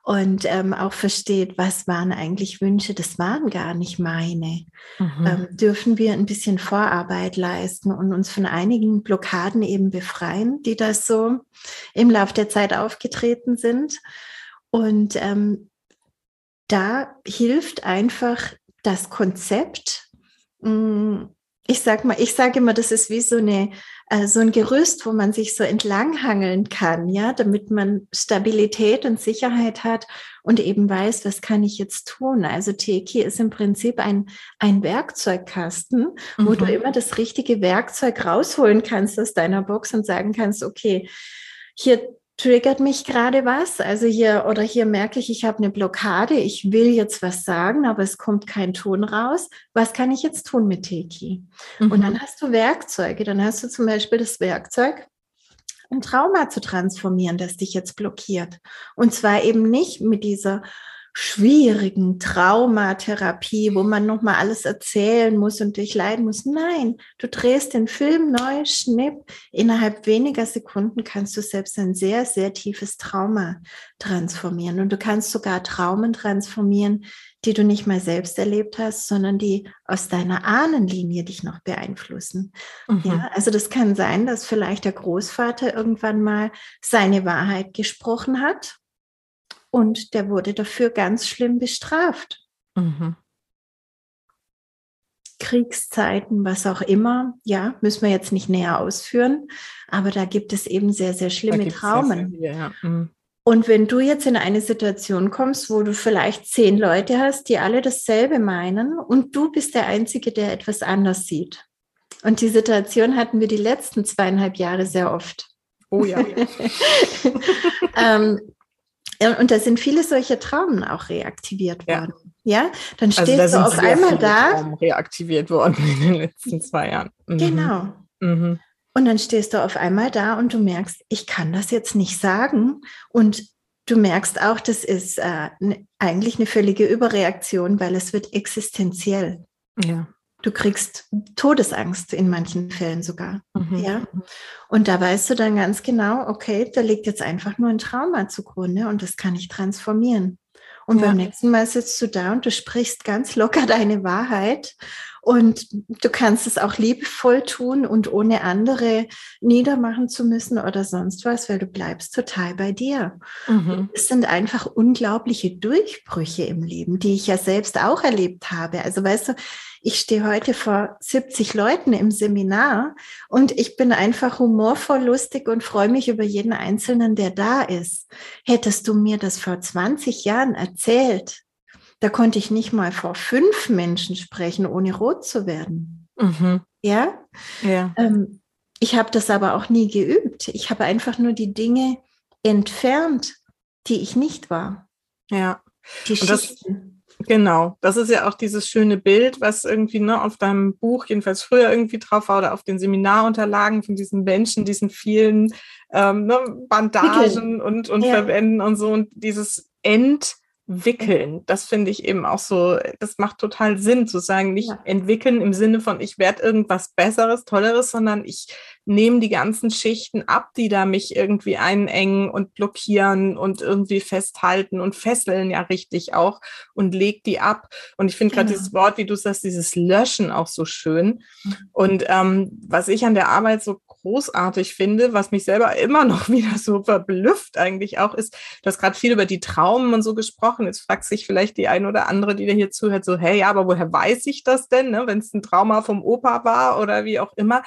und ähm, auch versteht, was waren eigentlich Wünsche, das waren gar nicht meine, mhm. ähm, dürfen wir ein bisschen Vorarbeit leisten und uns von einigen Blockaden eben befreien, die da so im Laufe der Zeit aufgetreten sind. Und ähm, da hilft einfach das Konzept, mh, mm, ich sag mal, ich sage immer, das ist wie so eine äh, so ein Gerüst, wo man sich so entlanghangeln kann, ja, damit man Stabilität und Sicherheit hat und eben weiß, was kann ich jetzt tun. Also Teki ist im Prinzip ein, ein Werkzeugkasten, mhm. wo du mhm. immer das richtige Werkzeug rausholen kannst aus deiner Box und sagen kannst, okay, hier triggert mich gerade was. Also hier oder hier merke ich, ich habe eine Blockade. Ich will jetzt was sagen, aber es kommt kein Ton raus. Was kann ich jetzt tun mit Teki? Mhm. Und dann hast du Werkzeuge. Dann hast du zum Beispiel das Werkzeug, ein Trauma zu transformieren, das dich jetzt blockiert. Und zwar eben nicht mit dieser schwierigen Traumatherapie, wo man nochmal alles erzählen muss und durchleiden muss. Nein, du drehst den Film neu, schnipp. Innerhalb weniger Sekunden kannst du selbst ein sehr, sehr tiefes Trauma transformieren. Und du kannst sogar Traumen transformieren, die du nicht mal selbst erlebt hast, sondern die aus deiner Ahnenlinie dich noch beeinflussen. Mhm. Ja, also das kann sein, dass vielleicht der Großvater irgendwann mal seine Wahrheit gesprochen hat und der wurde dafür ganz schlimm bestraft. Mhm. Kriegszeiten, was auch immer, ja, müssen wir jetzt nicht näher ausführen, aber da gibt es eben sehr, sehr schlimme Traumen. Sehr, sehr, ja. mhm. Und wenn du jetzt in eine Situation kommst, wo du vielleicht zehn Leute hast, die alle dasselbe meinen und du bist der Einzige, der etwas anders sieht. Und die Situation hatten wir die letzten zweieinhalb Jahre sehr oft. Oh ja. ähm, und da sind viele solche Traumen auch reaktiviert worden. Ja, dann also stehst also da du auf einmal da. Traumen reaktiviert worden in den letzten zwei Jahren. Mhm. Genau. Mhm. Und dann stehst du auf einmal da und du merkst, ich kann das jetzt nicht sagen. Und du merkst auch, das ist äh, ne, eigentlich eine völlige Überreaktion, weil es wird existenziell. Ja. Du kriegst Todesangst in manchen Fällen sogar. Mhm. Ja. Und da weißt du dann ganz genau, okay, da liegt jetzt einfach nur ein Trauma zugrunde und das kann ich transformieren. Und ja. beim nächsten Mal sitzt du da und du sprichst ganz locker deine Wahrheit und du kannst es auch liebevoll tun und ohne andere niedermachen zu müssen oder sonst was, weil du bleibst total bei dir. Mhm. Es sind einfach unglaubliche Durchbrüche im Leben, die ich ja selbst auch erlebt habe. Also weißt du, ich stehe heute vor 70 Leuten im Seminar und ich bin einfach humorvoll, lustig und freue mich über jeden Einzelnen, der da ist. Hättest du mir das vor 20 Jahren erzählt, da konnte ich nicht mal vor fünf Menschen sprechen, ohne rot zu werden. Mhm. Ja? ja. Ähm, ich habe das aber auch nie geübt. Ich habe einfach nur die Dinge entfernt, die ich nicht war. Ja. Die Schichten. Genau, das ist ja auch dieses schöne Bild, was irgendwie ne, auf deinem Buch, jedenfalls früher irgendwie drauf war, oder auf den Seminarunterlagen von diesen Menschen, diesen vielen ähm, ne, Bandagen und, und ja. Verbänden und so und dieses End wickeln. Das finde ich eben auch so, das macht total Sinn zu sagen, nicht ja. entwickeln im Sinne von, ich werde irgendwas Besseres, Tolleres, sondern ich nehme die ganzen Schichten ab, die da mich irgendwie einengen und blockieren und irgendwie festhalten und fesseln ja richtig auch und leg die ab. Und ich finde gerade genau. dieses Wort, wie du sagst, dieses Löschen auch so schön. Mhm. Und ähm, was ich an der Arbeit so großartig finde, was mich selber immer noch wieder so verblüfft eigentlich auch ist, du hast gerade viel über die Traumen und so gesprochen. Jetzt fragt sich vielleicht die eine oder andere, die dir hier zuhört, so, hey, ja, aber woher weiß ich das denn, ne? wenn es ein Trauma vom Opa war oder wie auch immer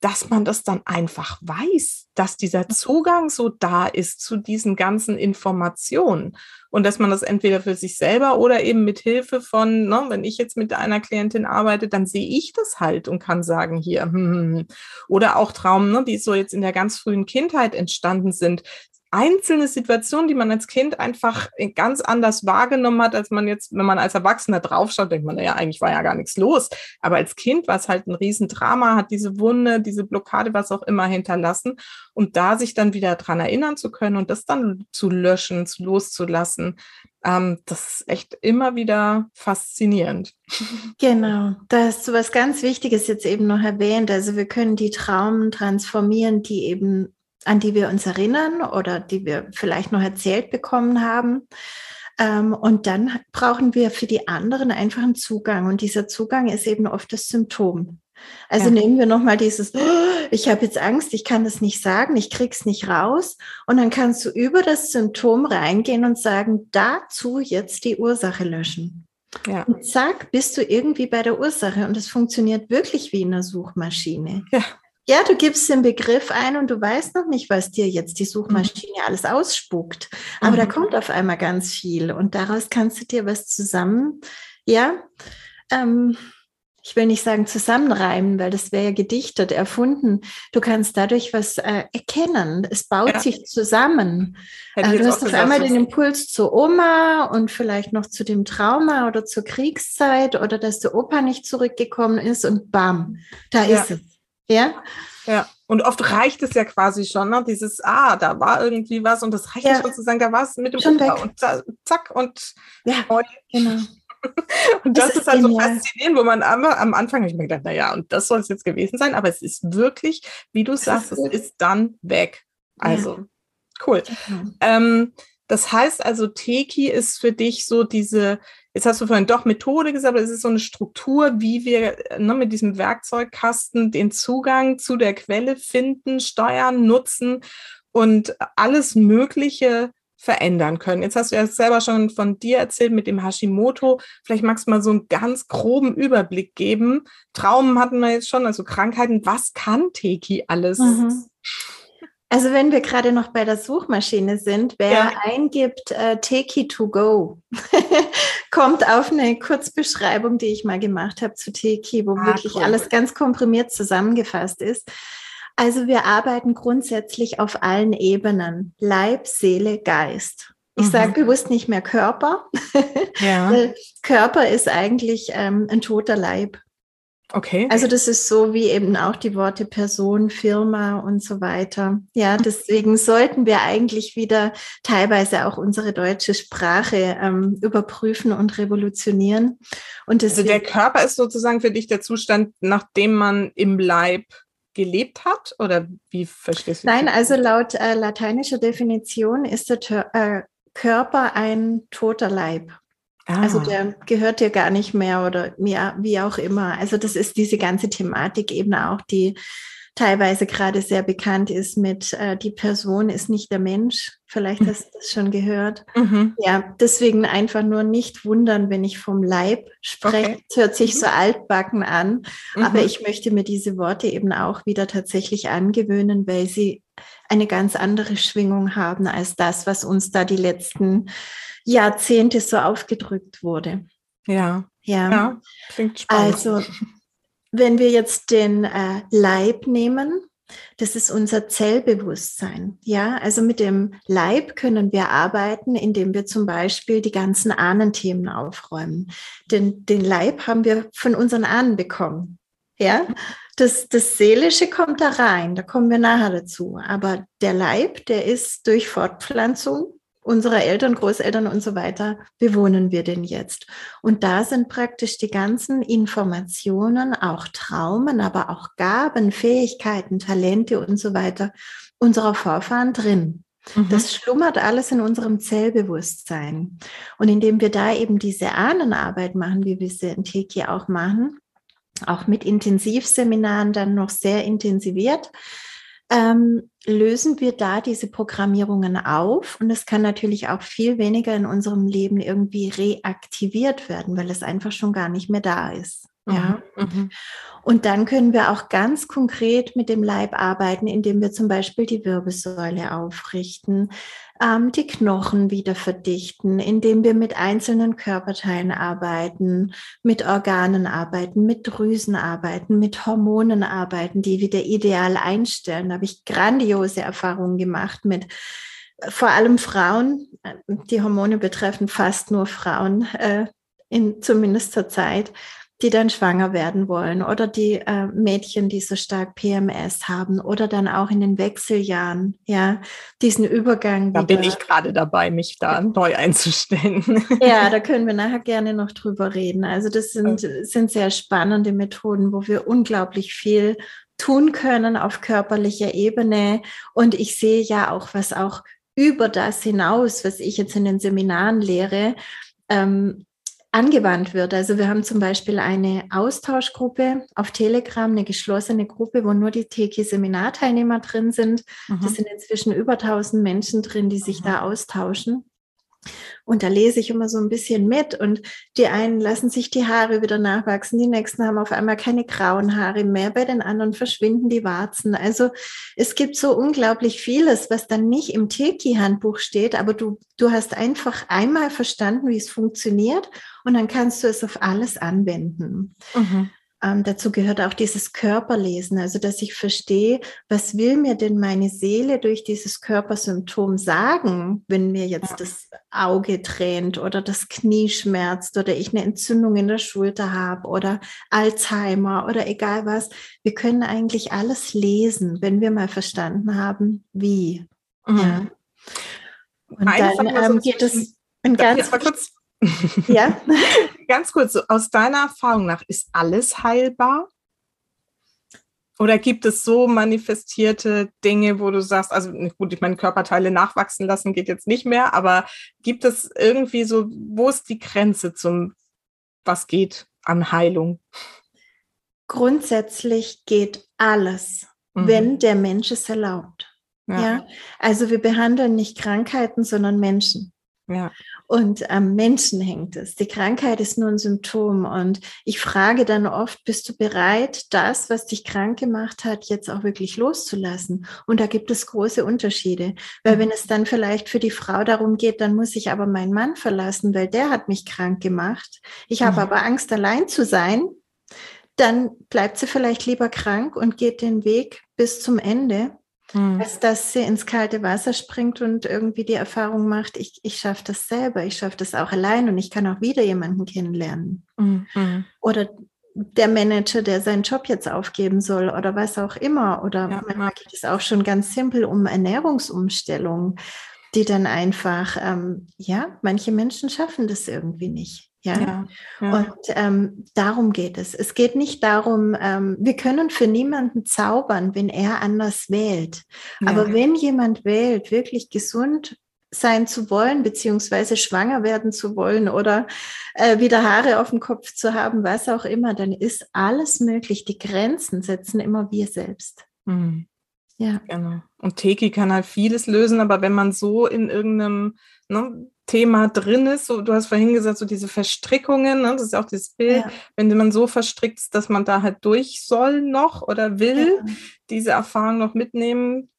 dass man das dann einfach weiß, dass dieser Zugang so da ist zu diesen ganzen Informationen und dass man das entweder für sich selber oder eben mit Hilfe von, ne, wenn ich jetzt mit einer Klientin arbeite, dann sehe ich das halt und kann sagen hier hm, hm, hm. oder auch Traum, ne, die so jetzt in der ganz frühen Kindheit entstanden sind, einzelne Situationen, die man als Kind einfach ganz anders wahrgenommen hat, als man jetzt, wenn man als Erwachsener draufschaut, denkt man, naja, eigentlich war ja gar nichts los. Aber als Kind war es halt ein Riesendrama, hat diese Wunde, diese Blockade, was auch immer hinterlassen. Und da sich dann wieder dran erinnern zu können und das dann zu löschen, zu loszulassen, ähm, das ist echt immer wieder faszinierend. Genau, da hast du was ganz Wichtiges jetzt eben noch erwähnt. Also wir können die Traumen transformieren, die eben an die wir uns erinnern oder die wir vielleicht noch erzählt bekommen haben. Ähm, und dann brauchen wir für die anderen einfach einen Zugang. Und dieser Zugang ist eben oft das Symptom. Also ja. nehmen wir nochmal dieses, oh, ich habe jetzt Angst, ich kann das nicht sagen, ich krieg's nicht raus. Und dann kannst du über das Symptom reingehen und sagen, dazu jetzt die Ursache löschen. Ja. Und zack, bist du irgendwie bei der Ursache. Und es funktioniert wirklich wie in einer Suchmaschine. Ja. Ja, du gibst den Begriff ein und du weißt noch nicht, was dir jetzt die Suchmaschine mhm. alles ausspuckt. Aber mhm. da kommt auf einmal ganz viel und daraus kannst du dir was zusammen, ja, ähm, ich will nicht sagen zusammenreimen, weil das wäre ja gedichtet, erfunden. Du kannst dadurch was äh, erkennen. Es baut ja. sich zusammen. Äh, du hast auf einmal den Impuls zur Oma und vielleicht noch zu dem Trauma oder zur Kriegszeit oder dass der Opa nicht zurückgekommen ist und bam, da ja. ist es. Ja. Ja, und oft reicht es ja quasi schon, ne? dieses, ah, da war irgendwie was und das reicht ja schon zu sagen, da war es mit dem schon Opa weg. und zack und ja, genau. und das, das ist, ist halt genial. so faszinierend, wo man am, am Anfang habe ich mir gedacht, naja, und das soll es jetzt gewesen sein, aber es ist wirklich, wie du sagst, ist es ist dann weg. Also, ja. cool. Mhm. Ähm, das heißt also, Teki ist für dich so diese, jetzt hast du vorhin doch Methode gesagt, aber es ist so eine Struktur, wie wir ne, mit diesem Werkzeugkasten den Zugang zu der Quelle finden, steuern, nutzen und alles Mögliche verändern können. Jetzt hast du ja selber schon von dir erzählt mit dem Hashimoto. Vielleicht magst du mal so einen ganz groben Überblick geben. Traumen hatten wir jetzt schon, also Krankheiten. Was kann Teki alles? Mhm. Also wenn wir gerade noch bei der Suchmaschine sind, wer ja. eingibt äh, Teki to go, kommt auf eine Kurzbeschreibung, die ich mal gemacht habe zu Teki, wo ah, wirklich cool. alles ganz komprimiert zusammengefasst ist. Also wir arbeiten grundsätzlich auf allen Ebenen. Leib, Seele, Geist. Ich mhm. sage bewusst nicht mehr Körper. Ja. Körper ist eigentlich ähm, ein toter Leib. Okay. Also das ist so wie eben auch die Worte Person, Firma und so weiter. Ja, deswegen sollten wir eigentlich wieder teilweise auch unsere deutsche Sprache ähm, überprüfen und revolutionieren. Und also der Körper ist sozusagen für dich der Zustand, nachdem man im Leib gelebt hat? Oder wie verstehst du das? Nein, also laut äh, lateinischer Definition ist der äh, Körper ein toter Leib. Ah. Also der gehört dir gar nicht mehr oder ja, wie auch immer. Also das ist diese ganze Thematik eben auch, die teilweise gerade sehr bekannt ist mit äh, die Person ist nicht der Mensch. Vielleicht hast du das schon gehört. Mhm. Ja, deswegen einfach nur nicht wundern, wenn ich vom Leib spreche. Okay. Es hört sich so mhm. altbacken an, mhm. aber ich möchte mir diese Worte eben auch wieder tatsächlich angewöhnen, weil sie eine ganz andere Schwingung haben als das, was uns da die letzten Jahrzehnte so aufgedrückt wurde. Ja. Ja, ja klingt spannend. Also wenn wir jetzt den äh, Leib nehmen, das ist unser Zellbewusstsein. Ja, also mit dem Leib können wir arbeiten, indem wir zum Beispiel die ganzen Ahnenthemen aufräumen. Denn den Leib haben wir von unseren Ahnen bekommen. Ja, das, das Seelische kommt da rein, da kommen wir nachher dazu. Aber der Leib, der ist durch Fortpflanzung unserer Eltern, Großeltern und so weiter bewohnen wir denn jetzt? Und da sind praktisch die ganzen Informationen, auch Traumen, aber auch Gaben, Fähigkeiten, Talente und so weiter unserer Vorfahren drin. Mhm. Das schlummert alles in unserem Zellbewusstsein. Und indem wir da eben diese Ahnenarbeit machen, wie wir sie in Teki auch machen, auch mit Intensivseminaren dann noch sehr intensiviert, ähm, lösen wir da diese Programmierungen auf und es kann natürlich auch viel weniger in unserem Leben irgendwie reaktiviert werden, weil es einfach schon gar nicht mehr da ist. Ja. Mhm. mhm. Und dann können wir auch ganz konkret mit dem Leib arbeiten, indem wir zum Beispiel die Wirbelsäule aufrichten, ähm, die Knochen wieder verdichten, indem wir mit einzelnen Körperteilen arbeiten, mit Organen arbeiten, mit Drüsen arbeiten, mit Hormonen arbeiten, die wieder ideal einstellen. Da habe ich grandiose Erfahrungen gemacht mit vor allem Frauen. Die Hormone betreffen fast nur Frauen, äh, in, zumindest zur Zeit die dann schwanger werden wollen oder die äh, Mädchen, die so stark PMS haben oder dann auch in den Wechseljahren, ja, diesen Übergang. Da bin ich gerade dabei, mich da neu einzustellen. Ja, da können wir nachher gerne noch drüber reden. Also das sind, okay. sind sehr spannende Methoden, wo wir unglaublich viel tun können auf körperlicher Ebene. Und ich sehe ja auch, was auch über das hinaus, was ich jetzt in den Seminaren lehre, ähm, angewandt wird. Also wir haben zum Beispiel eine Austauschgruppe auf Telegram, eine geschlossene Gruppe, wo nur die Teki-Seminarteilnehmer drin sind. Mhm. Das sind inzwischen über 1000 Menschen drin, die sich mhm. da austauschen. Und da lese ich immer so ein bisschen mit und die einen lassen sich die Haare wieder nachwachsen, die nächsten haben auf einmal keine grauen Haare mehr, bei den anderen verschwinden die Warzen. Also es gibt so unglaublich vieles, was dann nicht im Teki-Handbuch steht, aber du, du hast einfach einmal verstanden, wie es funktioniert und dann kannst du es auf alles anwenden. Mhm. Ähm, dazu gehört auch dieses Körperlesen, also dass ich verstehe, was will mir denn meine Seele durch dieses Körpersymptom sagen, wenn mir jetzt ja. das Auge tränt oder das Knie schmerzt oder ich eine Entzündung in der Schulter habe oder Alzheimer oder egal was. Wir können eigentlich alles lesen, wenn wir mal verstanden haben, wie. Mhm. Ja. Und Eine dann ähm, geht es ein ganz kurz ja. Ganz kurz, aus deiner Erfahrung nach, ist alles heilbar? Oder gibt es so manifestierte Dinge, wo du sagst, also gut, ich meine, Körperteile nachwachsen lassen geht jetzt nicht mehr, aber gibt es irgendwie so, wo ist die Grenze zum, was geht an Heilung? Grundsätzlich geht alles, mhm. wenn der Mensch es erlaubt. Ja. ja. Also wir behandeln nicht Krankheiten, sondern Menschen. Ja. Und am Menschen hängt es. Die Krankheit ist nur ein Symptom. Und ich frage dann oft, bist du bereit, das, was dich krank gemacht hat, jetzt auch wirklich loszulassen? Und da gibt es große Unterschiede. Weil wenn es dann vielleicht für die Frau darum geht, dann muss ich aber meinen Mann verlassen, weil der hat mich krank gemacht. Ich habe mhm. aber Angst, allein zu sein. Dann bleibt sie vielleicht lieber krank und geht den Weg bis zum Ende Mhm. Als dass sie ins kalte Wasser springt und irgendwie die Erfahrung macht, ich, ich schaffe das selber, ich schaffe das auch allein und ich kann auch wieder jemanden kennenlernen. Mhm. Oder der Manager, der seinen Job jetzt aufgeben soll oder was auch immer. Oder ja, manchmal geht es auch schon ganz simpel um Ernährungsumstellung, die dann einfach, ähm, ja, manche Menschen schaffen das irgendwie nicht. Ja, ja, ja. und ähm, darum geht es. Es geht nicht darum, ähm, wir können für niemanden zaubern, wenn er anders wählt. Ja. Aber wenn jemand wählt, wirklich gesund sein zu wollen, beziehungsweise schwanger werden zu wollen oder äh, wieder Haare auf dem Kopf zu haben, was auch immer, dann ist alles möglich. Die Grenzen setzen immer wir selbst. Mhm. Ja. Genau. Und Teki kann halt vieles lösen, aber wenn man so in irgendeinem ne, Thema drin ist. So, du hast vorhin gesagt, so diese Verstrickungen, ne? das ist auch dieses Bild, ja. wenn man so verstrickt ist, dass man da halt durch soll noch oder will, ja. diese Erfahrung noch mitnehmen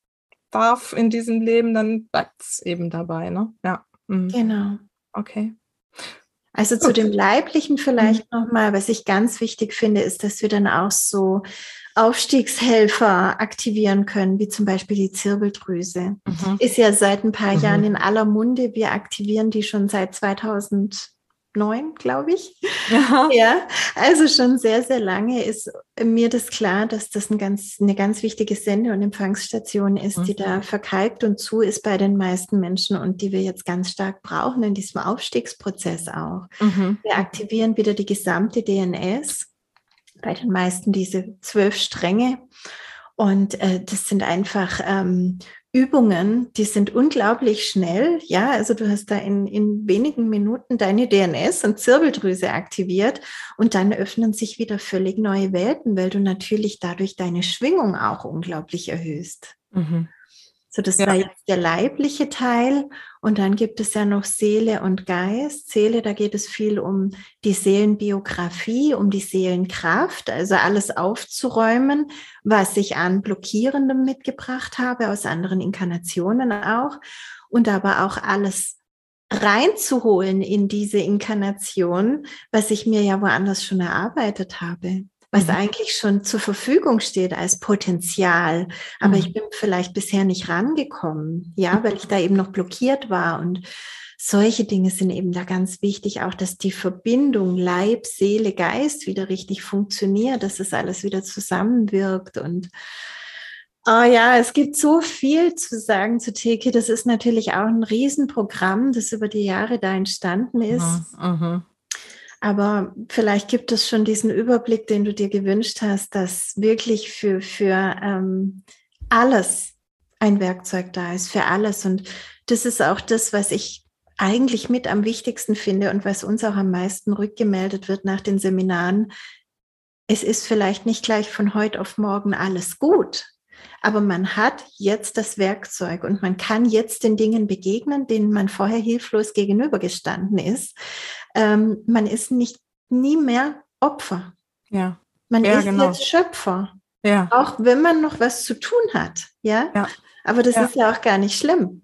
darf in diesem Leben, dann bleibt es eben dabei. Ne? Ja. Mhm. Genau. Okay. Also zu dem Leiblichen vielleicht mhm. nochmal, was ich ganz wichtig finde, ist, dass wir dann auch so Aufstiegshelfer aktivieren können, wie zum Beispiel die Zirbeldrüse. Mhm. Ist ja seit ein paar mhm. Jahren in aller Munde. Wir aktivieren die schon seit 2009, glaube ich. Ja. ja, also schon sehr, sehr lange ist mir das klar, dass das ein ganz, eine ganz wichtige Sende- und Empfangsstation ist, mhm. die da mhm. verkalkt und zu ist bei den meisten Menschen und die wir jetzt ganz stark brauchen in diesem Aufstiegsprozess auch. Mhm. Wir aktivieren wieder die gesamte DNS bei den meisten diese zwölf Stränge. Und äh, das sind einfach ähm, Übungen, die sind unglaublich schnell. Ja, also du hast da in, in wenigen Minuten deine DNS und Zirbeldrüse aktiviert und dann öffnen sich wieder völlig neue Welten, weil du natürlich dadurch deine Schwingung auch unglaublich erhöhst. Mhm. So, das ja. war jetzt der leibliche Teil. Und dann gibt es ja noch Seele und Geist. Seele, da geht es viel um die Seelenbiografie, um die Seelenkraft, also alles aufzuräumen, was ich an Blockierendem mitgebracht habe, aus anderen Inkarnationen auch. Und aber auch alles reinzuholen in diese Inkarnation, was ich mir ja woanders schon erarbeitet habe was mhm. eigentlich schon zur Verfügung steht als Potenzial. Aber mhm. ich bin vielleicht bisher nicht rangekommen, ja, weil ich da eben noch blockiert war und Solche Dinge sind eben da ganz wichtig, auch dass die Verbindung Leib, Seele, Geist wieder richtig funktioniert, dass es alles wieder zusammenwirkt und Oh ja, es gibt so viel zu sagen zu Teke. Das ist natürlich auch ein Riesenprogramm, das über die Jahre da entstanden ist. Mhm, mhm. Aber vielleicht gibt es schon diesen Überblick, den du dir gewünscht hast, dass wirklich für, für ähm, alles ein Werkzeug da ist, für alles. Und das ist auch das, was ich eigentlich mit am wichtigsten finde und was uns auch am meisten rückgemeldet wird nach den Seminaren. Es ist vielleicht nicht gleich von heute auf morgen alles gut, aber man hat jetzt das Werkzeug und man kann jetzt den Dingen begegnen, denen man vorher hilflos gegenübergestanden ist. Ähm, man ist nicht nie mehr Opfer. Ja. Man ja, ist genau. jetzt Schöpfer. Ja. Auch wenn man noch was zu tun hat. Ja. ja. Aber das ja. ist ja auch gar nicht schlimm.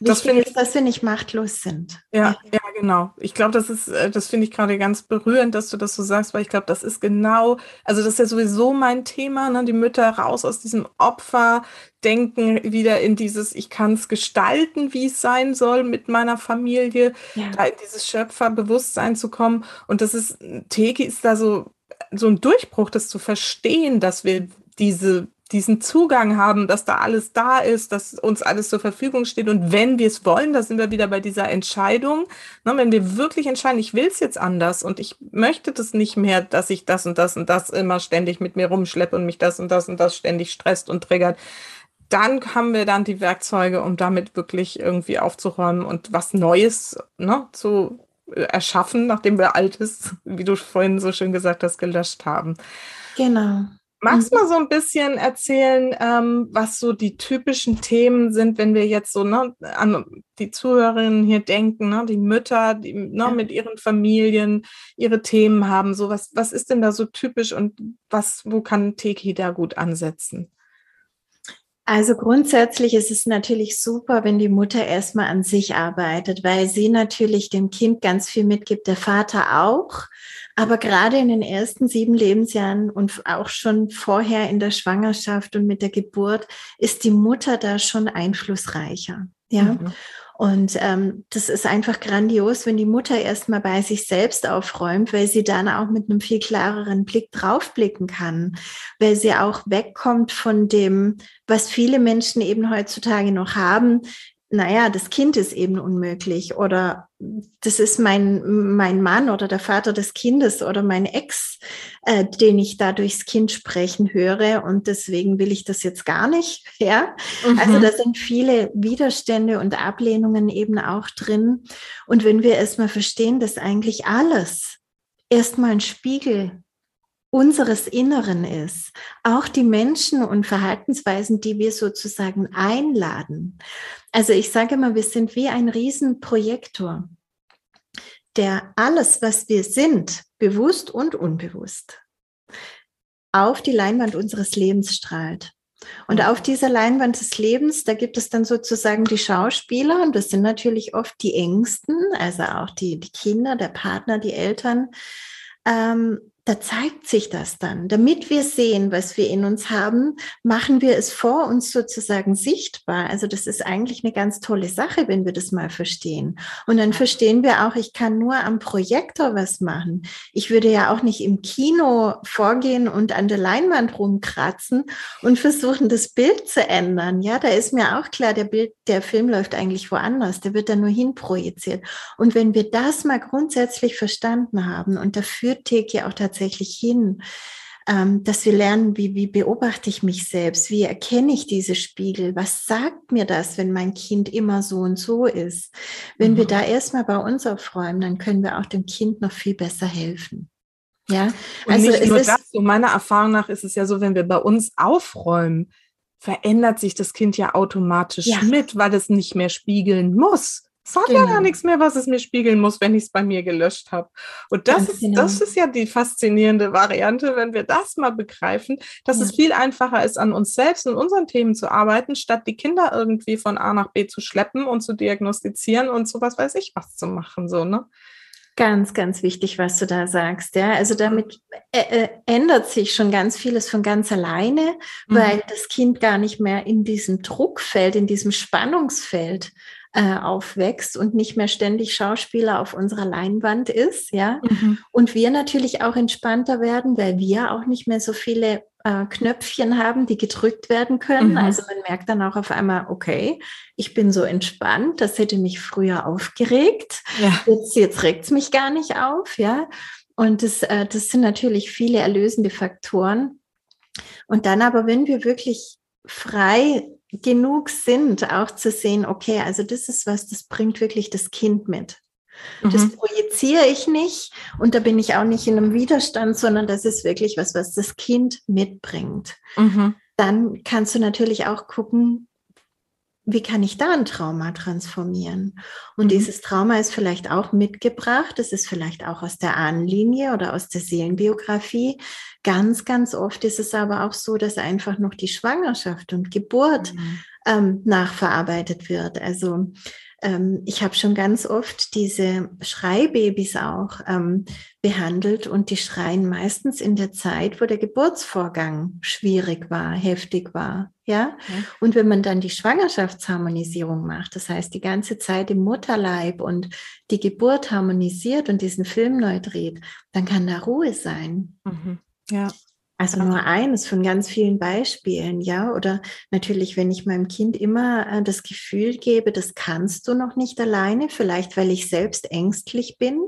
Das Wichtig ist, dass wir nicht machtlos sind. Ja, ja, genau. Ich glaube, das ist, äh, das finde ich gerade ganz berührend, dass du das so sagst, weil ich glaube, das ist genau, also das ist ja sowieso mein Thema, ne? die Mütter raus aus diesem Opferdenken wieder in dieses, ich kann es gestalten, wie es sein soll mit meiner Familie, ja. da in dieses Schöpferbewusstsein zu kommen. Und das ist, Teki ist da so, so ein Durchbruch, das zu verstehen, dass wir diese diesen Zugang haben, dass da alles da ist, dass uns alles zur Verfügung steht. Und wenn wir es wollen, da sind wir wieder bei dieser Entscheidung. Ne, wenn wir wirklich entscheiden, ich will es jetzt anders und ich möchte das nicht mehr, dass ich das und das und das immer ständig mit mir rumschleppe und mich das und das und das ständig stresst und triggert, dann haben wir dann die Werkzeuge, um damit wirklich irgendwie aufzuräumen und was Neues ne, zu erschaffen, nachdem wir Altes, wie du vorhin so schön gesagt hast, gelöscht haben. Genau. Magst du mhm. mal so ein bisschen erzählen, ähm, was so die typischen Themen sind, wenn wir jetzt so ne, an die Zuhörerinnen hier denken, ne, die Mütter, die ne, ja. mit ihren Familien ihre Themen haben. So was, was ist denn da so typisch und was, wo kann Teki da gut ansetzen? Also grundsätzlich ist es natürlich super, wenn die Mutter erstmal an sich arbeitet, weil sie natürlich dem Kind ganz viel mitgibt, der Vater auch. Aber gerade in den ersten sieben Lebensjahren und auch schon vorher in der Schwangerschaft und mit der Geburt ist die Mutter da schon einflussreicher. Ja. Mhm. Und ähm, das ist einfach grandios, wenn die Mutter erstmal bei sich selbst aufräumt, weil sie dann auch mit einem viel klareren Blick draufblicken kann, weil sie auch wegkommt von dem, was viele Menschen eben heutzutage noch haben, naja, das Kind ist eben unmöglich oder das ist mein, mein Mann oder der Vater des Kindes oder mein Ex, äh, den ich da durchs Kind sprechen höre und deswegen will ich das jetzt gar nicht. Ja, mhm. also da sind viele Widerstände und Ablehnungen eben auch drin. Und wenn wir erstmal verstehen, dass eigentlich alles erstmal ein Spiegel unseres Inneren ist, auch die Menschen und Verhaltensweisen, die wir sozusagen einladen. Also ich sage mal, wir sind wie ein Riesenprojektor, der alles, was wir sind, bewusst und unbewusst, auf die Leinwand unseres Lebens strahlt. Und auf dieser Leinwand des Lebens, da gibt es dann sozusagen die Schauspieler und das sind natürlich oft die Ängsten, also auch die, die Kinder, der Partner, die Eltern, ähm, da zeigt sich das dann. Damit wir sehen, was wir in uns haben, machen wir es vor uns sozusagen sichtbar. Also das ist eigentlich eine ganz tolle Sache, wenn wir das mal verstehen. Und dann verstehen wir auch, ich kann nur am Projektor was machen. Ich würde ja auch nicht im Kino vorgehen und an der Leinwand rumkratzen und versuchen, das Bild zu ändern. Ja, da ist mir auch klar, der Bild, der Film läuft eigentlich woanders. Der wird da nur hinprojiziert. Und wenn wir das mal grundsätzlich verstanden haben, und da führt Teki auch tatsächlich tatsächlich hin, ähm, dass wir lernen, wie, wie beobachte ich mich selbst, wie erkenne ich diese Spiegel, was sagt mir das, wenn mein Kind immer so und so ist. Wenn mhm. wir da erstmal bei uns aufräumen, dann können wir auch dem Kind noch viel besser helfen. Ja, und also nicht nur das, so meiner Erfahrung nach ist es ja so, wenn wir bei uns aufräumen, verändert sich das Kind ja automatisch ja. mit, weil es nicht mehr spiegeln muss. Es hat genau. ja gar genau. nichts mehr, was es mir spiegeln muss, wenn ich es bei mir gelöscht habe. Und das ist, genau. das ist ja die faszinierende Variante, wenn wir das mal begreifen, dass ja. es viel einfacher ist, an uns selbst und unseren Themen zu arbeiten, statt die Kinder irgendwie von A nach B zu schleppen und zu diagnostizieren und sowas weiß ich was zu machen, so, ne? Ganz, ganz wichtig, was du da sagst. Ja, also damit äh, äh ändert sich schon ganz vieles von ganz alleine, mhm. weil das Kind gar nicht mehr in diesem Druckfeld, in diesem Spannungsfeld äh, aufwächst und nicht mehr ständig Schauspieler auf unserer Leinwand ist, ja. Mhm. Und wir natürlich auch entspannter werden, weil wir auch nicht mehr so viele äh, Knöpfchen haben, die gedrückt werden können. Mhm. Also man merkt dann auch auf einmal, okay, ich bin so entspannt, das hätte mich früher aufgeregt. Ja. Jetzt, jetzt regt es mich gar nicht auf, ja. Und das, äh, das sind natürlich viele erlösende Faktoren. Und dann aber, wenn wir wirklich frei genug sind, auch zu sehen, okay, also das ist was, das bringt wirklich das Kind mit. Das mhm. projiziere ich nicht und da bin ich auch nicht in einem Widerstand, sondern das ist wirklich was, was das Kind mitbringt. Mhm. Dann kannst du natürlich auch gucken, wie kann ich da ein Trauma transformieren? Und mhm. dieses Trauma ist vielleicht auch mitgebracht, es ist vielleicht auch aus der Ahnenlinie oder aus der Seelenbiografie. Ganz, ganz oft ist es aber auch so, dass einfach noch die Schwangerschaft und Geburt mhm. ähm, nachverarbeitet wird. Also ähm, ich habe schon ganz oft diese Schreibabys auch ähm, behandelt und die schreien meistens in der Zeit, wo der Geburtsvorgang schwierig war, heftig war. Ja? ja. Und wenn man dann die Schwangerschaftsharmonisierung macht, das heißt die ganze Zeit im Mutterleib und die Geburt harmonisiert und diesen Film neu dreht, dann kann da Ruhe sein. Mhm. Ja. Also nur eines von ganz vielen Beispielen, ja. Oder natürlich, wenn ich meinem Kind immer äh, das Gefühl gebe, das kannst du noch nicht alleine, vielleicht weil ich selbst ängstlich bin.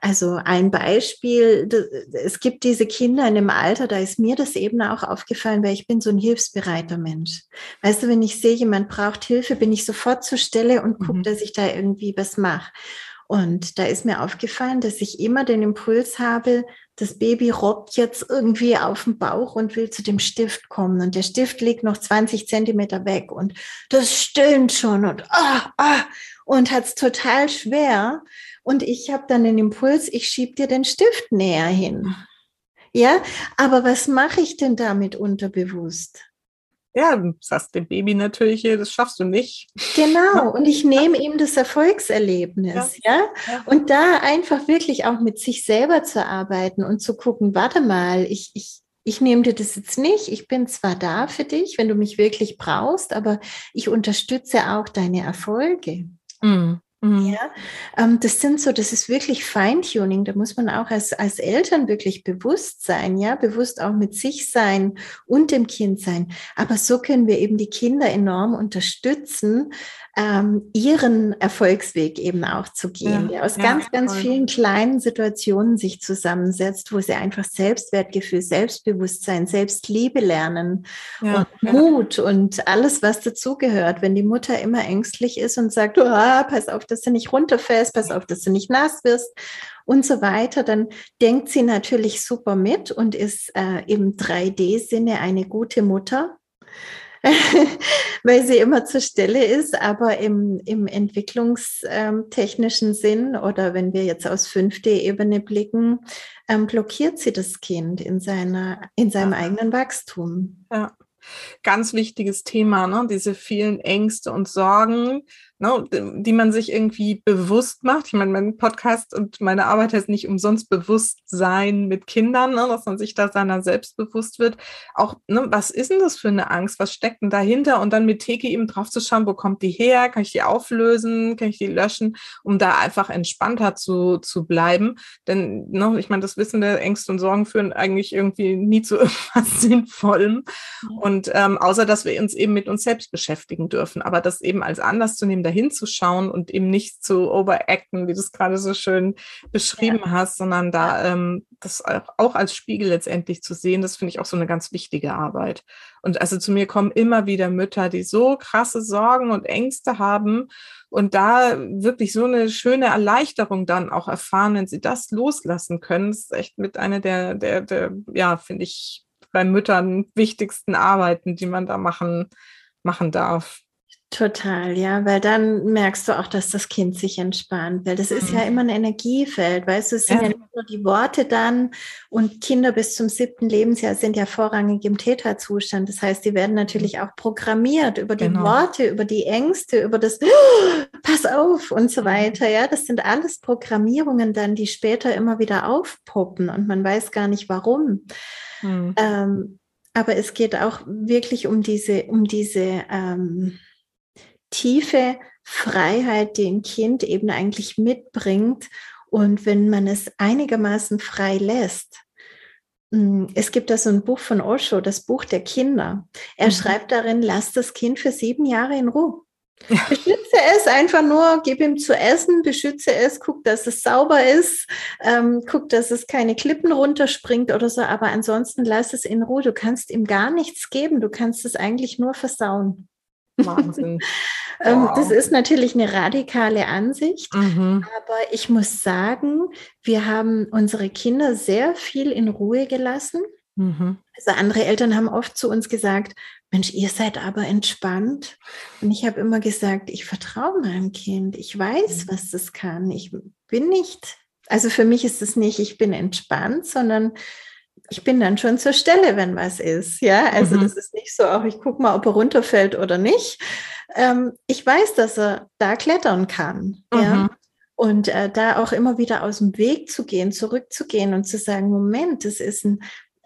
Also ein Beispiel, es gibt diese Kinder in dem Alter, da ist mir das eben auch aufgefallen, weil ich bin so ein hilfsbereiter Mensch. Weißt du, wenn ich sehe, jemand braucht Hilfe, bin ich sofort zur Stelle und gucke, mhm. dass ich da irgendwie was mache. Und da ist mir aufgefallen, dass ich immer den Impuls habe, das Baby robbt jetzt irgendwie auf dem Bauch und will zu dem Stift kommen und der Stift liegt noch 20 Zentimeter weg und das stöhnt schon und ah, ah, und hat's total schwer. Und ich habe dann den Impuls, ich schieb dir den Stift näher hin. Ja, aber was mache ich denn damit unterbewusst? Ja, du sagst dem Baby natürlich, das schaffst du nicht. Genau, und ich nehme ihm das Erfolgserlebnis, ja. ja. Und da einfach wirklich auch mit sich selber zu arbeiten und zu gucken, warte mal, ich, ich, ich nehme dir das jetzt nicht. Ich bin zwar da für dich, wenn du mich wirklich brauchst, aber ich unterstütze auch deine Erfolge. Mhm. Mhm. Ja, ähm, das sind so, das ist wirklich Feintuning. Da muss man auch als, als Eltern wirklich bewusst sein, ja, bewusst auch mit sich sein und dem Kind sein. Aber so können wir eben die Kinder enorm unterstützen, ähm, ihren Erfolgsweg eben auch zu gehen, ja, der aus ja, ganz, ganz voll. vielen kleinen Situationen sich zusammensetzt, wo sie einfach Selbstwertgefühl, Selbstbewusstsein, Selbstliebe lernen ja, und Mut und alles, was dazugehört. Wenn die Mutter immer ängstlich ist und sagt, oh, pass auf, dass du nicht runterfällst, pass auf, dass du nicht nass wirst und so weiter, dann denkt sie natürlich super mit und ist äh, im 3D-Sinne eine gute Mutter. weil sie immer zur Stelle ist, aber im, im entwicklungstechnischen Sinn oder wenn wir jetzt aus 5D-Ebene blicken, ähm, blockiert sie das Kind in, seiner, in seinem ja. eigenen Wachstum. Ja, ganz wichtiges Thema, ne? diese vielen Ängste und Sorgen, ne, die man sich irgendwie bewusst macht. Ich meine, mein Podcast und meine Arbeit heißt nicht umsonst Bewusstsein mit Kindern, ne, dass man sich da seiner selbst bewusst wird. Auch, ne, was ist denn das für eine Angst? Was steckt denn dahinter? Und dann mit Teki eben drauf zu schauen, wo kommt die her? Kann ich die auflösen? Kann ich die löschen? Um da einfach entspannter zu, zu bleiben. Denn, ne, ich meine, das Wissen der Ängste und Sorgen führen eigentlich irgendwie nie zu irgendwas Sinnvollem. Und ähm, außer, dass wir uns eben mit uns selbst beschäftigen dürfen. Aber das eben als Anlass zu nehmen, dahin zu schauen und eben nicht zu overacten, wie du es gerade so schön beschrieben ja. hast, sondern da ähm, das auch als Spiegel letztendlich zu sehen, das finde ich auch so eine ganz wichtige Arbeit. Und also zu mir kommen immer wieder Mütter, die so krasse Sorgen und Ängste haben und da wirklich so eine schöne Erleichterung dann auch erfahren, wenn sie das loslassen können. Das ist echt mit einer der, der, der ja, finde ich, bei Müttern wichtigsten Arbeiten, die man da machen, machen darf. Total, ja, weil dann merkst du auch, dass das Kind sich entspannt, weil das ist ja mhm. immer ein Energiefeld, weißt du, es sind ja. ja nicht nur die Worte dann und Kinder bis zum siebten Lebensjahr sind ja vorrangig im Täterzustand. Das heißt, die werden natürlich auch programmiert über die genau. Worte, über die Ängste, über das oh, Pass auf und so mhm. weiter. Ja, das sind alles Programmierungen dann, die später immer wieder aufpoppen und man weiß gar nicht warum. Mhm. Ähm, aber es geht auch wirklich um diese, um diese ähm, tiefe Freiheit, die ein Kind eben eigentlich mitbringt. Und wenn man es einigermaßen frei lässt, hm, es gibt da so ein Buch von Osho, das Buch der Kinder. Er mhm. schreibt darin, lass das Kind für sieben Jahre in Ruhe. Beschütze es einfach nur, gib ihm zu essen, beschütze es, guck, dass es sauber ist, ähm, guck, dass es keine Klippen runterspringt oder so, aber ansonsten lass es in Ruhe. Du kannst ihm gar nichts geben, du kannst es eigentlich nur versauen. Wahnsinn. Ähm, wow. Das ist natürlich eine radikale Ansicht, mhm. aber ich muss sagen, wir haben unsere Kinder sehr viel in Ruhe gelassen. Mhm. Also andere Eltern haben oft zu uns gesagt, Mensch, ihr seid aber entspannt. Und ich habe immer gesagt, ich vertraue meinem Kind. Ich weiß, mhm. was das kann. Ich bin nicht, also für mich ist es nicht, ich bin entspannt, sondern ich bin dann schon zur Stelle, wenn was ist. Ja, also mhm. das ist nicht so, auch ich gucke mal, ob er runterfällt oder nicht. Ähm, ich weiß, dass er da klettern kann. Mhm. Ja. Und äh, da auch immer wieder aus dem Weg zu gehen, zurückzugehen und zu sagen, Moment, das ist ein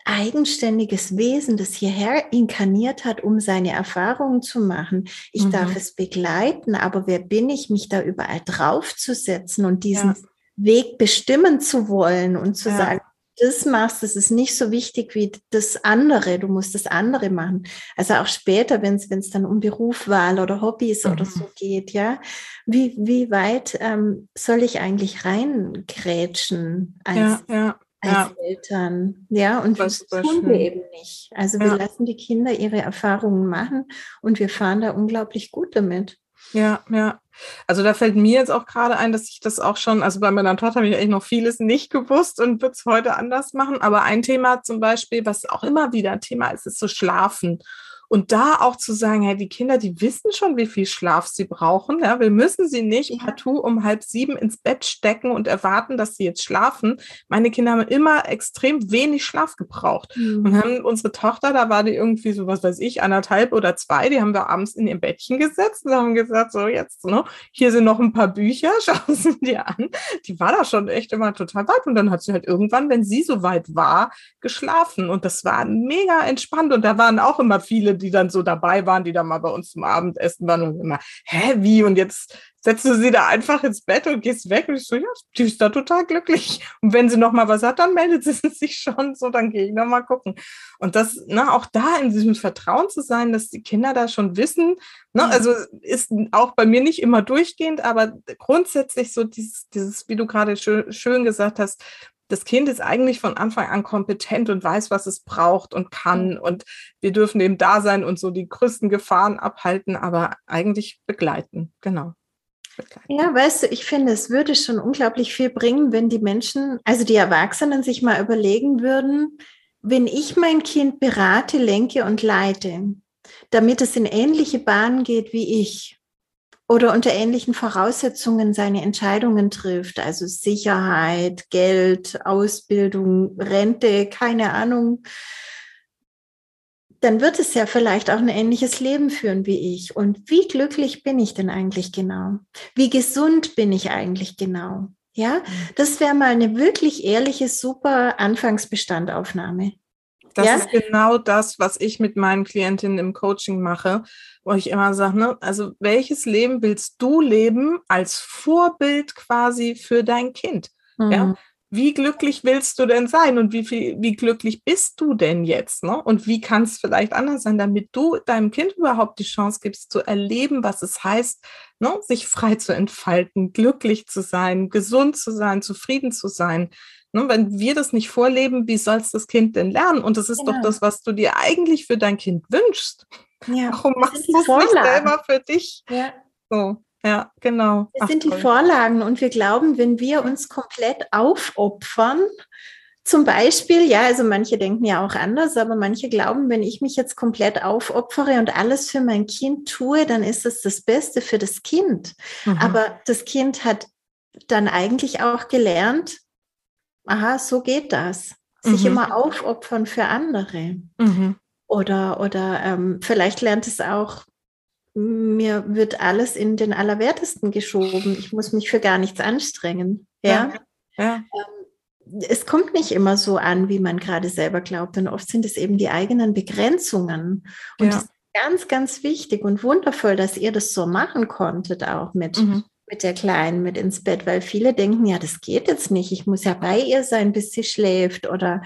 eigenständiges Wesen, das hierher inkarniert hat, um seine Erfahrungen zu machen. Ich mhm. darf es begleiten, aber wer bin ich, mich da überall draufzusetzen und diesen ja. Weg bestimmen zu wollen und zu ja. sagen, das machst, das ist nicht so wichtig wie das andere. Du musst das andere machen. Also auch später, wenn es dann um Berufswahl oder Hobbys mhm. oder so geht, ja. Wie, wie weit ähm, soll ich eigentlich reingrätschen als, ja, ja als ja. Eltern. Ja, und das tun wir eben nicht. Also wir lassen die Kinder ihre Erfahrungen machen und wir fahren da unglaublich gut damit. Ja, ja. Also da fällt mir jetzt auch gerade ein, dass ich das auch schon, also bei meiner Tochter habe ich eigentlich noch vieles nicht gewusst und würde es heute anders machen. Aber ein Thema zum Beispiel, was auch immer wieder ein Thema ist, ist so Schlafen. Und da auch zu sagen, hey, die Kinder, die wissen schon, wie viel Schlaf sie brauchen. Ja, wir müssen sie nicht ja. partout um halb sieben ins Bett stecken und erwarten, dass sie jetzt schlafen. Meine Kinder haben immer extrem wenig Schlaf gebraucht. Mhm. Und haben unsere Tochter, da war die irgendwie so, was weiß ich, anderthalb oder zwei, die haben wir abends in ihr Bettchen gesetzt und haben gesagt, so jetzt, ne, hier sind noch ein paar Bücher, schauen Sie dir an. Die war da schon echt immer total weit. Und dann hat sie halt irgendwann, wenn sie so weit war, geschlafen. Und das war mega entspannt. Und da waren auch immer viele, die dann so dabei waren, die dann mal bei uns zum Abendessen waren und immer, hä, wie? Und jetzt setzt du sie da einfach ins Bett und gehst weg. Und ich so, ja, die ist da total glücklich. Und wenn sie noch mal was hat, dann meldet sie sich schon so, dann gehe ich noch mal gucken. Und das, ne, auch da in diesem Vertrauen zu sein, dass die Kinder da schon wissen, ne, also ist auch bei mir nicht immer durchgehend, aber grundsätzlich so dieses, dieses, wie du gerade schön, schön gesagt hast, das Kind ist eigentlich von Anfang an kompetent und weiß, was es braucht und kann. Und wir dürfen eben da sein und so die größten Gefahren abhalten, aber eigentlich begleiten. Genau. Ja, weißt du, ich finde, es würde schon unglaublich viel bringen, wenn die Menschen, also die Erwachsenen, sich mal überlegen würden, wenn ich mein Kind berate, lenke und leite, damit es in ähnliche Bahnen geht wie ich, oder unter ähnlichen Voraussetzungen seine Entscheidungen trifft, also Sicherheit, Geld, Ausbildung, Rente, keine Ahnung, dann wird es ja vielleicht auch ein ähnliches Leben führen wie ich. Und wie glücklich bin ich denn eigentlich genau? Wie gesund bin ich eigentlich genau? Ja, mhm. das wäre mal eine wirklich ehrliche, super Anfangsbestandaufnahme. Das ja? ist genau das, was ich mit meinen Klientinnen im Coaching mache, wo ich immer sage, ne, also welches Leben willst du leben als Vorbild quasi für dein Kind? Mhm. Ja? Wie glücklich willst du denn sein und wie viel, wie glücklich bist du denn jetzt? Ne? Und wie kann es vielleicht anders sein, damit du deinem Kind überhaupt die Chance gibst, zu erleben, was es heißt, ne, sich frei zu entfalten, glücklich zu sein, gesund zu sein, zufrieden zu sein. Ne, wenn wir das nicht vorleben, wie soll es das Kind denn lernen? Und das ist genau. doch das, was du dir eigentlich für dein Kind wünschst. Ja, Warum machst du das nicht selber für dich? Ja. So. Ja, genau. Das Ach, sind die toll. Vorlagen und wir glauben, wenn wir uns komplett aufopfern, zum Beispiel, ja, also manche denken ja auch anders, aber manche glauben, wenn ich mich jetzt komplett aufopfere und alles für mein Kind tue, dann ist es das Beste für das Kind. Mhm. Aber das Kind hat dann eigentlich auch gelernt, aha, so geht das. Sich mhm. immer aufopfern für andere. Mhm. Oder, oder ähm, vielleicht lernt es auch, mir wird alles in den Allerwertesten geschoben. Ich muss mich für gar nichts anstrengen. Ja. ja. ja. Ähm, es kommt nicht immer so an, wie man gerade selber glaubt. Und oft sind es eben die eigenen Begrenzungen. Und ja. ganz, ganz wichtig und wundervoll, dass ihr das so machen konntet, auch mit, mhm. Mit der Kleinen mit ins Bett, weil viele denken, ja, das geht jetzt nicht. Ich muss ja bei ihr sein, bis sie schläft oder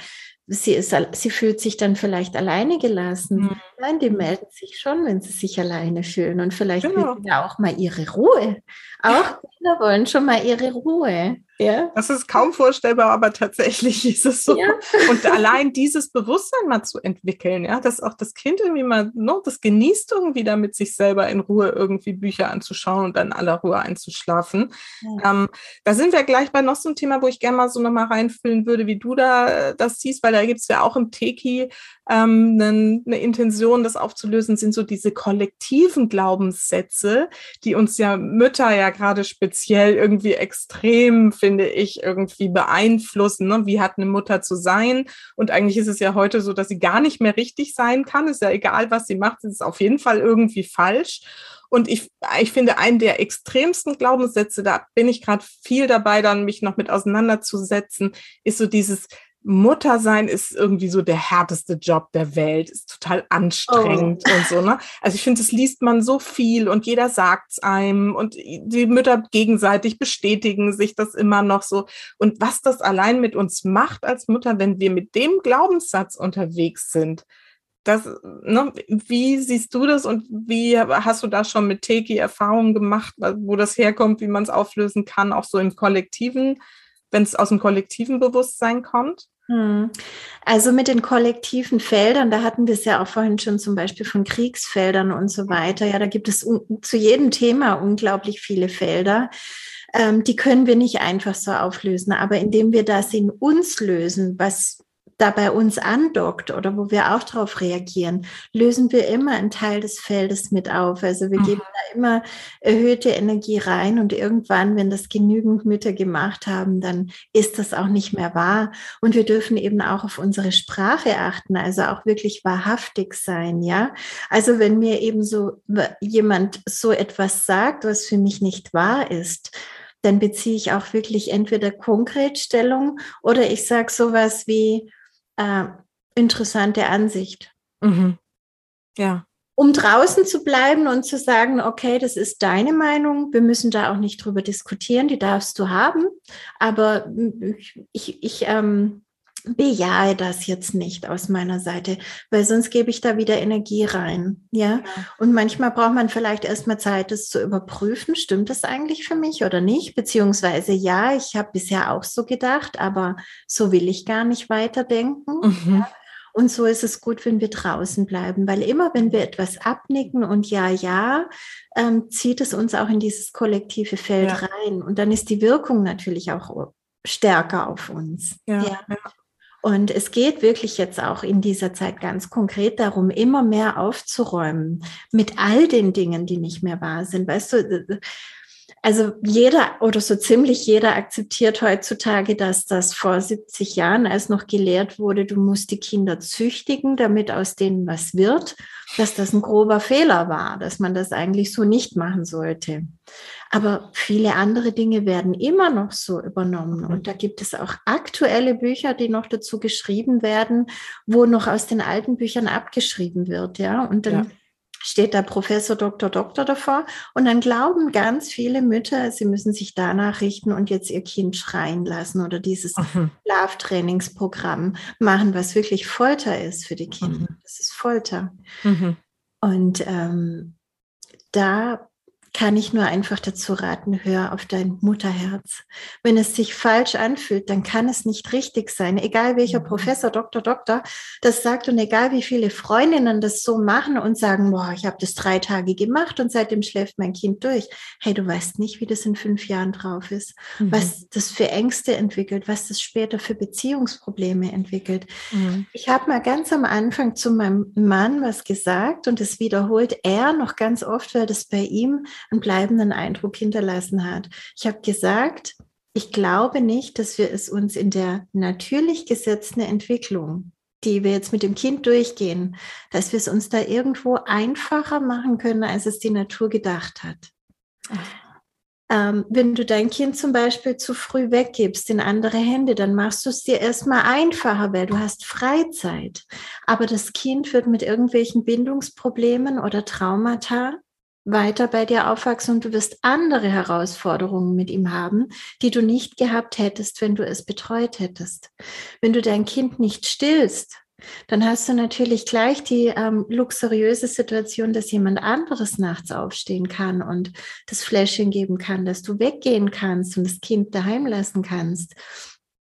sie, ist, sie fühlt sich dann vielleicht alleine gelassen. Mhm. Nein, die melden sich schon, wenn sie sich alleine fühlen und vielleicht genau. ja auch mal ihre Ruhe. Auch Kinder wollen schon mal ihre Ruhe. Ja. Das ist kaum vorstellbar, aber tatsächlich ist es so. Ja. Und allein dieses Bewusstsein mal zu entwickeln, ja, dass auch das Kind irgendwie mal, no, das genießt irgendwie damit, sich selber in Ruhe irgendwie Bücher anzuschauen und dann in aller Ruhe einzuschlafen. Ja. Ähm, da sind wir gleich bei noch so ein Thema, wo ich gerne mal so nochmal reinfüllen würde, wie du da äh, das siehst, weil da gibt es ja auch im Teki ähm, eine, eine Intention, das aufzulösen, sind so diese kollektiven Glaubenssätze, die uns ja Mütter ja gerade speziell irgendwie extrem, finde ich, irgendwie beeinflussen. Ne? Wie hat eine Mutter zu sein? Und eigentlich ist es ja heute so, dass sie gar nicht mehr richtig sein kann. Ist ja egal, was sie macht, es ist auf jeden Fall irgendwie falsch. Und ich, ich finde, einen der extremsten Glaubenssätze, da bin ich gerade viel dabei, dann mich noch mit auseinanderzusetzen, ist so dieses, Mutter sein ist irgendwie so der härteste Job der Welt, ist total anstrengend oh. und so, ne? Also ich finde, das liest man so viel und jeder sagt's einem und die Mütter gegenseitig bestätigen sich das immer noch so. Und was das allein mit uns macht als Mutter, wenn wir mit dem Glaubenssatz unterwegs sind, das, ne, wie siehst du das und wie hast du da schon mit Teki Erfahrungen gemacht, wo das herkommt, wie man es auflösen kann, auch so im Kollektiven, wenn es aus dem kollektiven Bewusstsein kommt? Hm. Also mit den kollektiven Feldern, da hatten wir es ja auch vorhin schon zum Beispiel von Kriegsfeldern und so weiter. Ja, da gibt es zu jedem Thema unglaublich viele Felder. Ähm, die können wir nicht einfach so auflösen, aber indem wir das in uns lösen, was da bei uns andockt oder wo wir auch darauf reagieren, lösen wir immer einen Teil des Feldes mit auf. Also wir mhm. geben da immer erhöhte Energie rein und irgendwann, wenn das genügend Mütter gemacht haben, dann ist das auch nicht mehr wahr. Und wir dürfen eben auch auf unsere Sprache achten, also auch wirklich wahrhaftig sein, ja. Also wenn mir eben so jemand so etwas sagt, was für mich nicht wahr ist, dann beziehe ich auch wirklich entweder konkret Stellung oder ich sage sowas wie, äh, interessante Ansicht. Mhm. Ja. Um draußen zu bleiben und zu sagen, okay, das ist deine Meinung, wir müssen da auch nicht drüber diskutieren, die darfst du haben, aber ich, ich ähm, bejahe das jetzt nicht aus meiner Seite, weil sonst gebe ich da wieder Energie rein. Ja. ja. Und manchmal braucht man vielleicht erstmal Zeit, das zu überprüfen. Stimmt das eigentlich für mich oder nicht? Beziehungsweise ja, ich habe bisher auch so gedacht, aber so will ich gar nicht weiterdenken. Mhm. Ja. Und so ist es gut, wenn wir draußen bleiben, weil immer, wenn wir etwas abnicken und ja, ja, ähm, zieht es uns auch in dieses kollektive Feld ja. rein. Und dann ist die Wirkung natürlich auch stärker auf uns. Ja, ja. Und es geht wirklich jetzt auch in dieser Zeit ganz konkret darum, immer mehr aufzuräumen mit all den Dingen, die nicht mehr wahr sind. Weißt du, also jeder oder so ziemlich jeder akzeptiert heutzutage, dass das vor 70 Jahren, als noch gelehrt wurde, du musst die Kinder züchtigen, damit aus denen was wird, dass das ein grober Fehler war, dass man das eigentlich so nicht machen sollte. Aber viele andere Dinge werden immer noch so übernommen. Und da gibt es auch aktuelle Bücher, die noch dazu geschrieben werden, wo noch aus den alten Büchern abgeschrieben wird. Ja, und dann ja. Steht da Professor Dr. Doktor davor. Und dann glauben ganz viele Mütter, sie müssen sich danach richten und jetzt ihr Kind schreien lassen oder dieses mhm. Schlaftrainingsprogramm machen, was wirklich Folter ist für die Kinder. Mhm. Das ist Folter. Mhm. Und ähm, da kann ich nur einfach dazu raten, hör auf dein Mutterherz. Wenn es sich falsch anfühlt, dann kann es nicht richtig sein. Egal welcher mhm. Professor, Doktor, Doktor das sagt und egal wie viele Freundinnen das so machen und sagen, boah, ich habe das drei Tage gemacht und seitdem schläft mein Kind durch. Hey, du weißt nicht, wie das in fünf Jahren drauf ist, mhm. was das für Ängste entwickelt, was das später für Beziehungsprobleme entwickelt. Mhm. Ich habe mal ganz am Anfang zu meinem Mann was gesagt und das wiederholt er noch ganz oft, weil das bei ihm einen bleibenden Eindruck hinterlassen hat. Ich habe gesagt, ich glaube nicht, dass wir es uns in der natürlich gesetzten Entwicklung, die wir jetzt mit dem Kind durchgehen, dass wir es uns da irgendwo einfacher machen können, als es die Natur gedacht hat. ähm, wenn du dein Kind zum Beispiel zu früh weggibst in andere Hände, dann machst du es dir erstmal einfacher, weil du hast Freizeit. Aber das Kind wird mit irgendwelchen Bindungsproblemen oder Traumata weiter bei dir aufwachsen und du wirst andere Herausforderungen mit ihm haben, die du nicht gehabt hättest, wenn du es betreut hättest. Wenn du dein Kind nicht stillst, dann hast du natürlich gleich die ähm, luxuriöse Situation, dass jemand anderes nachts aufstehen kann und das Fläschchen geben kann, dass du weggehen kannst und das Kind daheim lassen kannst.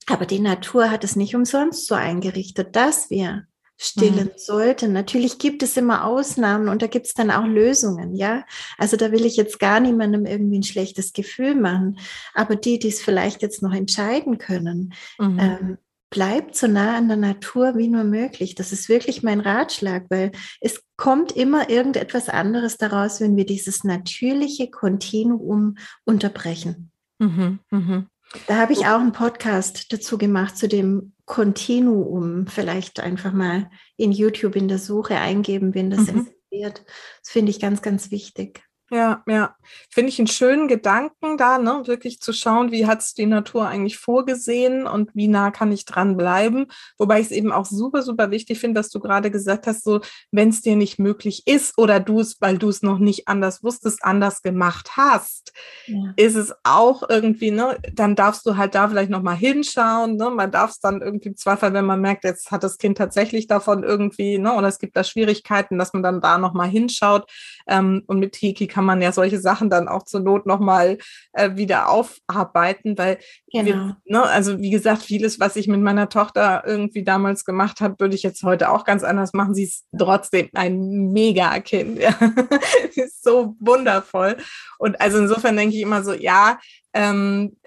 Aber die Natur hat es nicht umsonst so eingerichtet, dass wir stillen mhm. sollten. Natürlich gibt es immer Ausnahmen und da gibt es dann auch Lösungen, ja. Also da will ich jetzt gar niemandem irgendwie ein schlechtes Gefühl machen. Aber die, die es vielleicht jetzt noch entscheiden können, mhm. ähm, bleibt so nah an der Natur wie nur möglich. Das ist wirklich mein Ratschlag, weil es kommt immer irgendetwas anderes daraus, wenn wir dieses natürliche Kontinuum unterbrechen. Mhm, mh. Da habe ich auch einen Podcast dazu gemacht zu dem Kontinuum. Vielleicht einfach mal in YouTube in der Suche eingeben, wenn das mhm. interessiert. Das finde ich ganz, ganz wichtig. Ja, ja. Finde ich einen schönen Gedanken da, ne? Wirklich zu schauen, wie hat es die Natur eigentlich vorgesehen und wie nah kann ich dranbleiben. Wobei ich es eben auch super, super wichtig finde, dass du gerade gesagt hast, so, wenn es dir nicht möglich ist oder du es, weil du es noch nicht anders wusstest, anders gemacht hast, ja. ist es auch irgendwie, ne, dann darfst du halt da vielleicht nochmal hinschauen. Ne? Man darf es dann irgendwie im Zweifel, wenn man merkt, jetzt hat das Kind tatsächlich davon irgendwie, ne, oder es gibt da Schwierigkeiten, dass man dann da nochmal hinschaut. Ähm, und mit Hiki kann man ja solche Sachen dann auch zur Not nochmal äh, wieder aufarbeiten, weil, genau. wir, ne, also wie gesagt, vieles, was ich mit meiner Tochter irgendwie damals gemacht habe, würde ich jetzt heute auch ganz anders machen. Sie ist trotzdem ein Mega-Kind. Ja. Sie ist so wundervoll. Und also insofern denke ich immer so, ja, ähm,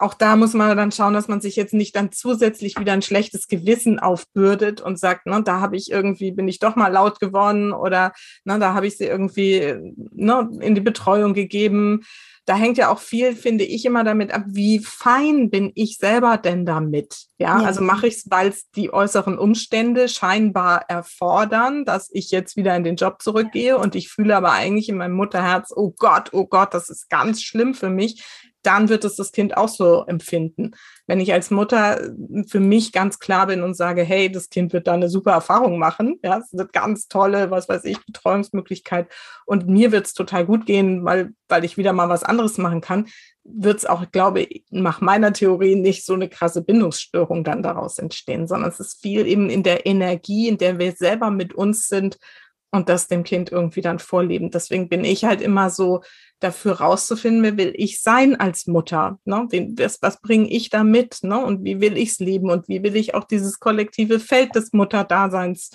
auch da muss man dann schauen, dass man sich jetzt nicht dann zusätzlich wieder ein schlechtes Gewissen aufbürdet und sagt, ne, da habe ich irgendwie, bin ich doch mal laut geworden oder ne, da habe ich sie irgendwie ne, in die Betreuung gegeben. Da hängt ja auch viel, finde ich, immer damit ab, wie fein bin ich selber denn damit? Ja, ja. also mache ich es, weil es die äußeren Umstände scheinbar erfordern, dass ich jetzt wieder in den Job zurückgehe und ich fühle aber eigentlich in meinem Mutterherz, oh Gott, oh Gott, das ist ganz schlimm für mich dann wird es das Kind auch so empfinden. Wenn ich als Mutter für mich ganz klar bin und sage, hey, das Kind wird da eine super Erfahrung machen, ja, es wird ganz tolle, was weiß ich, Betreuungsmöglichkeit und mir wird es total gut gehen, weil, weil ich wieder mal was anderes machen kann, wird es auch, glaube ich, nach meiner Theorie nicht so eine krasse Bindungsstörung dann daraus entstehen, sondern es ist viel eben in der Energie, in der wir selber mit uns sind und das dem Kind irgendwie dann vorleben. Deswegen bin ich halt immer so dafür rauszufinden, wer will ich sein als Mutter? Ne? Was, was bringe ich da mit? Ne? Und wie will ich es leben? Und wie will ich auch dieses kollektive Feld des Mutterdaseins,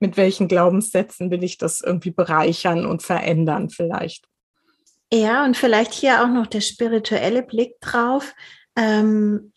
mit welchen Glaubenssätzen will ich das irgendwie bereichern und verändern vielleicht? Ja, und vielleicht hier auch noch der spirituelle Blick drauf. Ähm,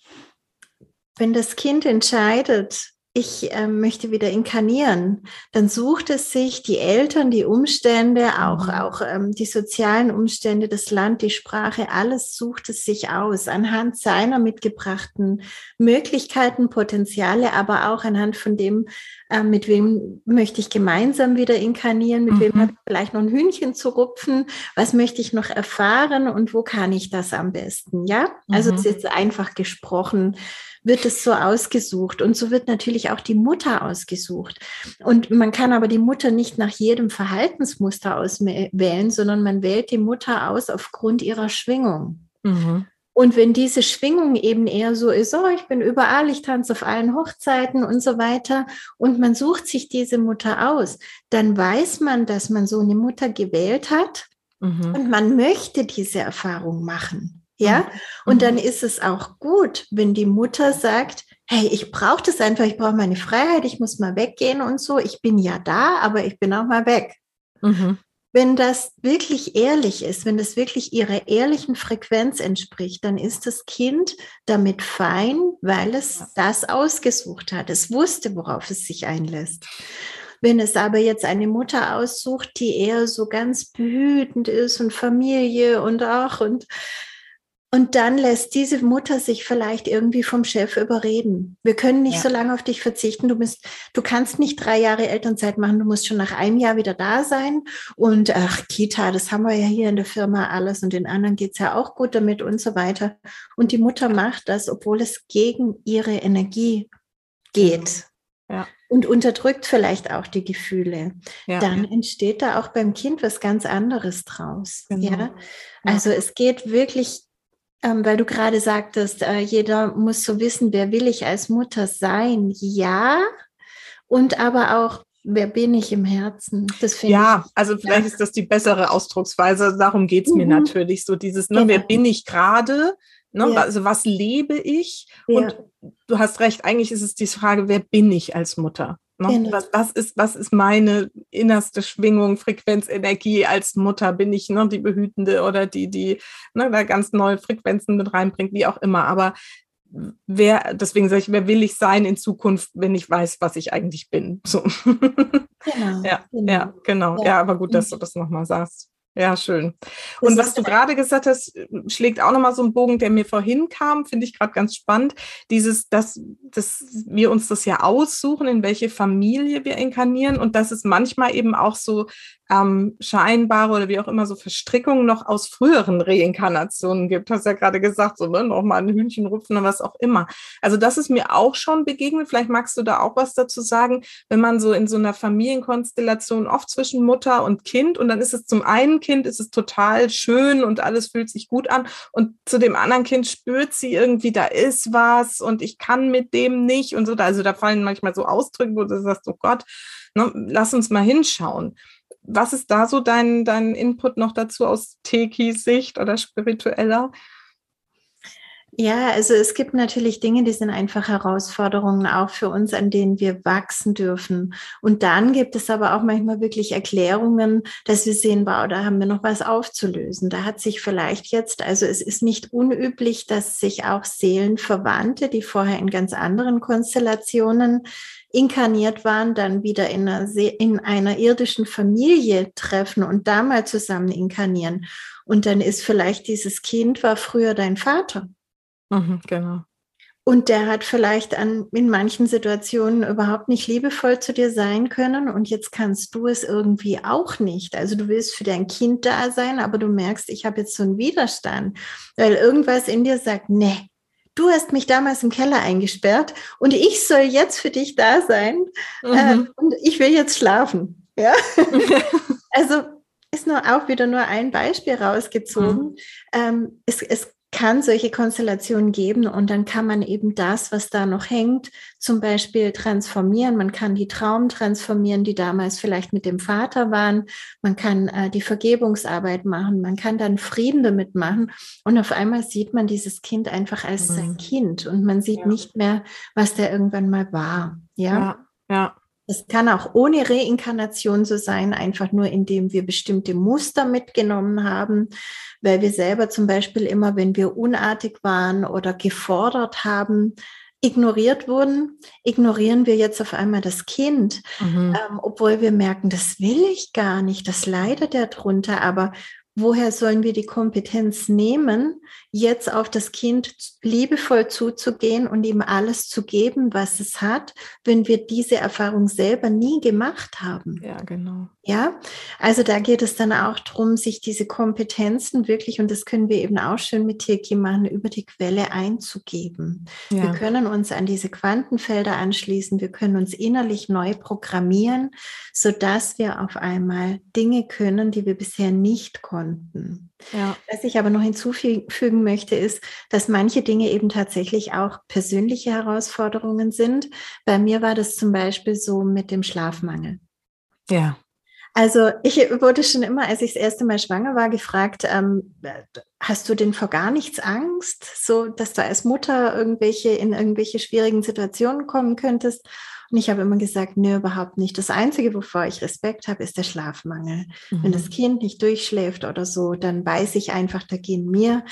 wenn das Kind entscheidet, ich äh, möchte wieder inkarnieren, dann sucht es sich die Eltern, die Umstände, auch, mhm. auch ähm, die sozialen Umstände, das Land, die Sprache, alles sucht es sich aus anhand seiner mitgebrachten Möglichkeiten, Potenziale, aber auch anhand von dem, äh, mit wem möchte ich gemeinsam wieder inkarnieren, mit mhm. wem habe ich vielleicht noch ein Hühnchen zu rupfen, was möchte ich noch erfahren und wo kann ich das am besten, ja? Also mhm. es ist jetzt einfach gesprochen wird es so ausgesucht. Und so wird natürlich auch die Mutter ausgesucht. Und man kann aber die Mutter nicht nach jedem Verhaltensmuster auswählen, sondern man wählt die Mutter aus aufgrund ihrer Schwingung. Mhm. Und wenn diese Schwingung eben eher so ist, oh, ich bin überall, ich tanze auf allen Hochzeiten und so weiter, und man sucht sich diese Mutter aus, dann weiß man, dass man so eine Mutter gewählt hat mhm. und man möchte diese Erfahrung machen. Ja, mhm. und dann mhm. ist es auch gut, wenn die Mutter sagt, hey, ich brauche das einfach, ich brauche meine Freiheit, ich muss mal weggehen und so. Ich bin ja da, aber ich bin auch mal weg. Mhm. Wenn das wirklich ehrlich ist, wenn das wirklich ihrer ehrlichen Frequenz entspricht, dann ist das Kind damit fein, weil es das ausgesucht hat. Es wusste, worauf es sich einlässt. Wenn es aber jetzt eine Mutter aussucht, die eher so ganz behütend ist und Familie und auch und Und dann lässt diese Mutter sich vielleicht irgendwie vom Chef überreden. Wir können nicht ja. so lange auf dich verzichten. Du bist, du kannst nicht drei Jahre Elternzeit machen. Du musst schon nach einem Jahr wieder da sein. Und ach, Kita, das haben wir ja hier in der Firma alles. Und den anderen geht's ja auch gut damit und so weiter. Und die Mutter macht das, obwohl es gegen ihre Energie geht. Ja. Und unterdrückt vielleicht auch die Gefühle. Ja. Dann entsteht da auch beim Kind was ganz anderes draus. Genau. Ja? Also es geht wirklich ähm, weil du gerade sagtest, äh, jeder muss so wissen, wer will ich als Mutter sein? Ja. Und aber auch, wer bin ich im Herzen? Das ja, ich, also vielleicht ja. ist das die bessere Ausdrucksweise. Darum geht es mhm. mir natürlich. So dieses, ne, genau. wer bin ich gerade? Ne? Ja. Also was lebe ich? Ja. Und du hast recht, eigentlich ist es die Frage, wer bin ich als Mutter? Ne? Genau. Was, was, ist, was ist meine innerste Schwingung, Frequenz, Energie als Mutter? Bin ich ne, die Behütende oder die, die ne, da ganz neue Frequenzen mit reinbringt, wie auch immer. Aber wer, deswegen sage ich, wer will ich sein in Zukunft, wenn ich weiß, was ich eigentlich bin? So. Genau, ja, genau. ja, genau. Ja. ja, aber gut, dass du das nochmal sagst. Ja, schön. Und was du gerade gesagt hast, schlägt auch nochmal so einen Bogen, der mir vorhin kam, finde ich gerade ganz spannend. Dieses, dass, dass wir uns das ja aussuchen, in welche Familie wir inkarnieren und dass es manchmal eben auch so ähm, scheinbare oder wie auch immer so Verstrickungen noch aus früheren Reinkarnationen gibt. Hast ja gerade gesagt, so ne, noch mal ein Hühnchen rupfen oder was auch immer. Also das ist mir auch schon begegnet. Vielleicht magst du da auch was dazu sagen, wenn man so in so einer Familienkonstellation oft zwischen Mutter und Kind und dann ist es zum einen Kind ist es total schön und alles fühlt sich gut an und zu dem anderen Kind spürt sie irgendwie, da ist was und ich kann mit dem nicht und so. Also da fallen manchmal so Ausdrücke, wo du sagst, oh Gott, ne, lass uns mal hinschauen was ist da so dein, dein Input noch dazu aus Tekis Sicht oder spiritueller? Ja, also es gibt natürlich Dinge, die sind einfach Herausforderungen auch für uns, an denen wir wachsen dürfen. Und dann gibt es aber auch manchmal wirklich Erklärungen, dass wir sehen, wow, da haben wir noch was aufzulösen. Da hat sich vielleicht jetzt, also es ist nicht unüblich, dass sich auch Seelenverwandte, die vorher in ganz anderen Konstellationen inkarniert waren, dann wieder in einer, in einer irdischen Familie treffen und da mal zusammen inkarnieren. Und dann ist vielleicht dieses Kind war früher dein Vater. Mhm, genau. Und der hat vielleicht an, in manchen Situationen überhaupt nicht liebevoll zu dir sein können. Und jetzt kannst du es irgendwie auch nicht. Also du willst für dein Kind da sein, aber du merkst, ich habe jetzt so einen Widerstand, weil irgendwas in dir sagt, nee, du hast mich damals im Keller eingesperrt und ich soll jetzt für dich da sein mhm. äh, und ich will jetzt schlafen. Ja, also ist nur auch wieder nur ein Beispiel rausgezogen. Mhm. Ähm, es, es kann solche Konstellationen geben und dann kann man eben das, was da noch hängt, zum Beispiel transformieren. Man kann die Traum transformieren, die damals vielleicht mit dem Vater waren. Man kann äh, die Vergebungsarbeit machen. Man kann dann Frieden damit machen. Und auf einmal sieht man dieses Kind einfach als mhm. sein Kind und man sieht ja. nicht mehr, was der irgendwann mal war. Ja. ja. ja. Es kann auch ohne Reinkarnation so sein, einfach nur indem wir bestimmte Muster mitgenommen haben, weil wir selber zum Beispiel immer, wenn wir unartig waren oder gefordert haben, ignoriert wurden, ignorieren wir jetzt auf einmal das Kind, mhm. ähm, obwohl wir merken, das will ich gar nicht, das leidet er drunter, aber woher sollen wir die Kompetenz nehmen, jetzt auf das Kind liebevoll zuzugehen und ihm alles zu geben, was es hat, wenn wir diese Erfahrung selber nie gemacht haben? Ja, genau. Ja, also da geht es dann auch darum, sich diese Kompetenzen wirklich, und das können wir eben auch schön mit Tirki machen, über die Quelle einzugeben. Ja. Wir können uns an diese Quantenfelder anschließen, wir können uns innerlich neu programmieren, sodass wir auf einmal Dinge können, die wir bisher nicht konnten. Ja. Was ich aber noch hinzufügen möchte, ist, dass manche Dinge eben tatsächlich auch persönliche Herausforderungen sind. Bei mir war das zum Beispiel so mit dem Schlafmangel. Ja. Also ich wurde schon immer, als ich das erste Mal schwanger war, gefragt, ähm, hast du denn vor gar nichts Angst, so dass du als Mutter irgendwelche in irgendwelche schwierigen Situationen kommen könntest? Und ich habe immer gesagt, nö, überhaupt nicht. Das Einzige, wovor ich Respekt habe, ist der Schlafmangel. Mhm. Wenn das Kind nicht durchschläft oder so, dann weiß ich einfach, da gehen mir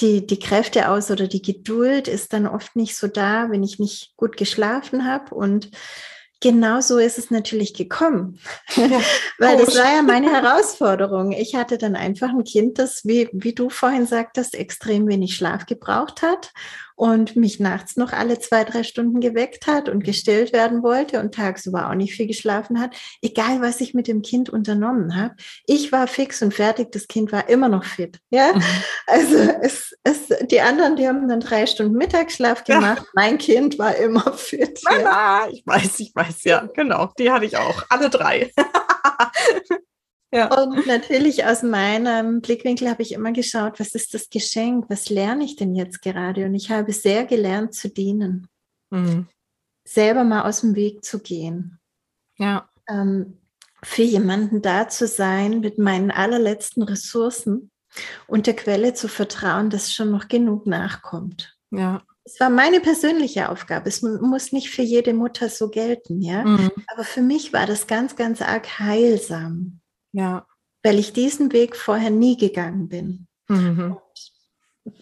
die, die Kräfte aus oder die Geduld ist dann oft nicht so da, wenn ich nicht gut geschlafen habe. Und genau so ist es natürlich gekommen. Ja, Weil das war ja meine Herausforderung. Ich hatte dann einfach ein Kind, das, wie, wie du vorhin sagtest, extrem wenig Schlaf gebraucht hat und mich nachts noch alle zwei, drei Stunden geweckt hat und gestillt werden wollte und tagsüber auch nicht viel geschlafen hat, egal was ich mit dem Kind unternommen habe. Ich war fix und fertig, das Kind war immer noch fit. Ja, mhm. also es, es, die anderen, die haben dann drei Stunden Mittagsschlaf gemacht. Ja. Mein Kind war immer fit. Ja. Na, ich weiß, ich weiß, ja, genau. Die hatte ich auch, alle drei. Ja. Und natürlich aus meinem Blickwinkel habe ich immer geschaut, was ist das Geschenk? Was lerne ich denn jetzt gerade? Und ich habe sehr gelernt zu dienen. Mhm. Selber mal aus dem Weg zu gehen. Ja. Ähm, für jemanden da zu sein mit meinen allerletzten Ressourcen und der Quelle zu vertrauen, dass schon noch genug nachkommt. Ja. Es war meine persönliche Aufgabe. Es muss nicht für jede Mutter so gelten, ja. Mhm. Aber für mich war das ganz, ganz arg heilsam. Ja. Weil ich diesen Weg vorher nie gegangen bin. Mhm.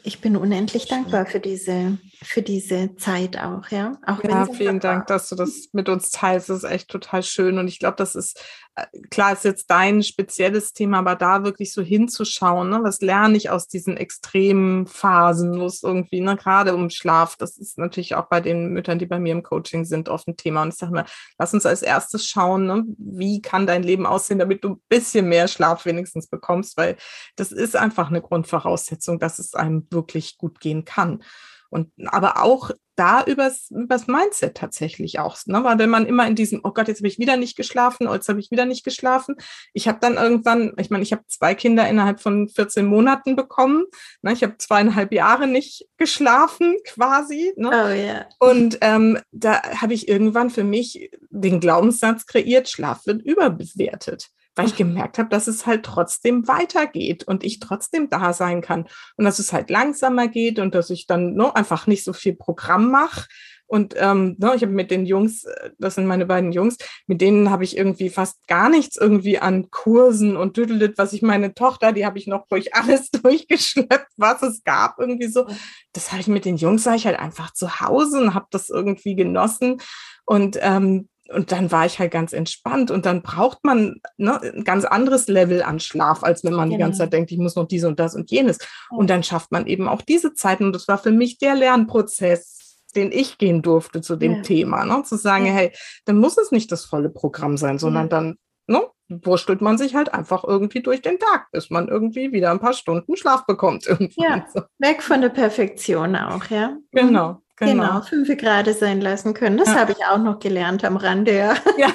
Ich bin unendlich dankbar für diese, für diese Zeit auch, ja. Auch ja, vielen Dank, dass du das mit uns teilst. Das ist echt total schön. Und ich glaube, das ist äh, klar ist jetzt dein spezielles Thema, aber da wirklich so hinzuschauen, ne? was lerne ich aus diesen extremen Phasen, wo es irgendwie, ne, gerade um Schlaf, das ist natürlich auch bei den Müttern, die bei mir im Coaching sind, oft ein Thema. Und ich sage mal, lass uns als erstes schauen, ne? wie kann dein Leben aussehen, damit du ein bisschen mehr Schlaf wenigstens bekommst, weil das ist einfach eine Grundvoraussetzung, dass es einem wirklich gut gehen kann. Und aber auch da übers, übers Mindset tatsächlich auch. Ne? Weil wenn man immer in diesem, oh Gott, jetzt habe ich wieder nicht geschlafen, oh, jetzt habe ich wieder nicht geschlafen. Ich habe dann irgendwann, ich meine, ich habe zwei Kinder innerhalb von 14 Monaten bekommen. Ne? Ich habe zweieinhalb Jahre nicht geschlafen, quasi. Ne? Oh, yeah. Und ähm, da habe ich irgendwann für mich den Glaubenssatz kreiert, Schlaf wird überbewertet weil ich gemerkt habe, dass es halt trotzdem weitergeht und ich trotzdem da sein kann und dass es halt langsamer geht und dass ich dann ne, einfach nicht so viel Programm mache. Und ähm, ne, ich habe mit den Jungs, äh, das sind meine beiden Jungs, mit denen habe ich irgendwie fast gar nichts irgendwie an Kursen und düdelet, was ich meine Tochter, die habe ich noch durch alles durchgeschleppt, was es gab, irgendwie so. Das habe ich mit den Jungs, war ich halt einfach zu Hause und habe das irgendwie genossen. Und ähm, und dann war ich halt ganz entspannt und dann braucht man ne, ein ganz anderes Level an Schlaf, als wenn man genau. die ganze genau. Zeit denkt, ich muss noch dies und das und jenes. Und dann schafft man eben auch diese Zeiten und das war für mich der Lernprozess, den ich gehen durfte zu dem ja. Thema, ne? zu sagen, ja. hey, dann muss es nicht das volle Programm sein, sondern ja. dann ne, wurstelt man sich halt einfach irgendwie durch den Tag, bis man irgendwie wieder ein paar Stunden Schlaf bekommt. Ja, so. weg von der Perfektion auch, ja. Genau. Genau, genau fünf Grad sein lassen können. Das ja. habe ich auch noch gelernt am Rande. Ja, ja.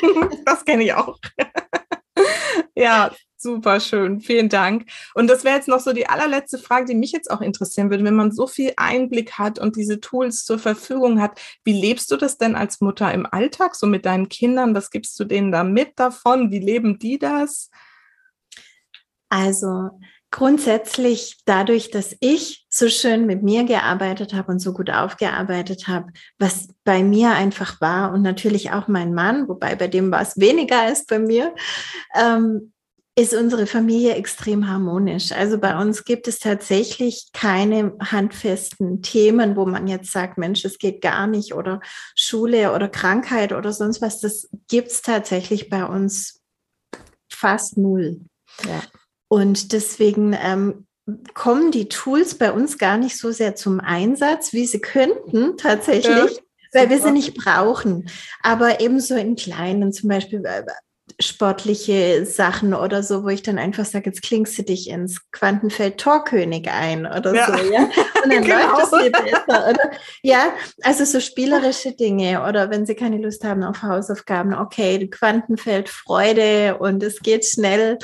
das kenne ich auch. ja, super schön. Vielen Dank. Und das wäre jetzt noch so die allerletzte Frage, die mich jetzt auch interessieren würde. Wenn man so viel Einblick hat und diese Tools zur Verfügung hat, wie lebst du das denn als Mutter im Alltag, so mit deinen Kindern? Was gibst du denen da mit davon? Wie leben die das? Also, grundsätzlich dadurch, dass ich so schön mit mir gearbeitet habe und so gut aufgearbeitet habe, was bei mir einfach war und natürlich auch mein Mann, wobei bei dem war es weniger als bei mir, ähm, ist unsere Familie extrem harmonisch. Also bei uns gibt es tatsächlich keine handfesten Themen, wo man jetzt sagt, Mensch, es geht gar nicht oder Schule oder Krankheit oder sonst was. Das gibt es tatsächlich bei uns fast null. Ja. Und deswegen ähm, kommen die Tools bei uns gar nicht so sehr zum Einsatz, wie sie könnten tatsächlich, ja, weil wir sie nicht brauchen. Aber ebenso in kleinen, zum Beispiel äh, sportliche Sachen oder so, wo ich dann einfach sage, jetzt klingst du dich ins Quantenfeld Torkönig ein oder ja. so, ja. Und dann genau. läuft es viel besser. Oder? Ja, also so spielerische Dinge oder wenn sie keine Lust haben auf Hausaufgaben, okay, Quantenfeld Freude und es geht schnell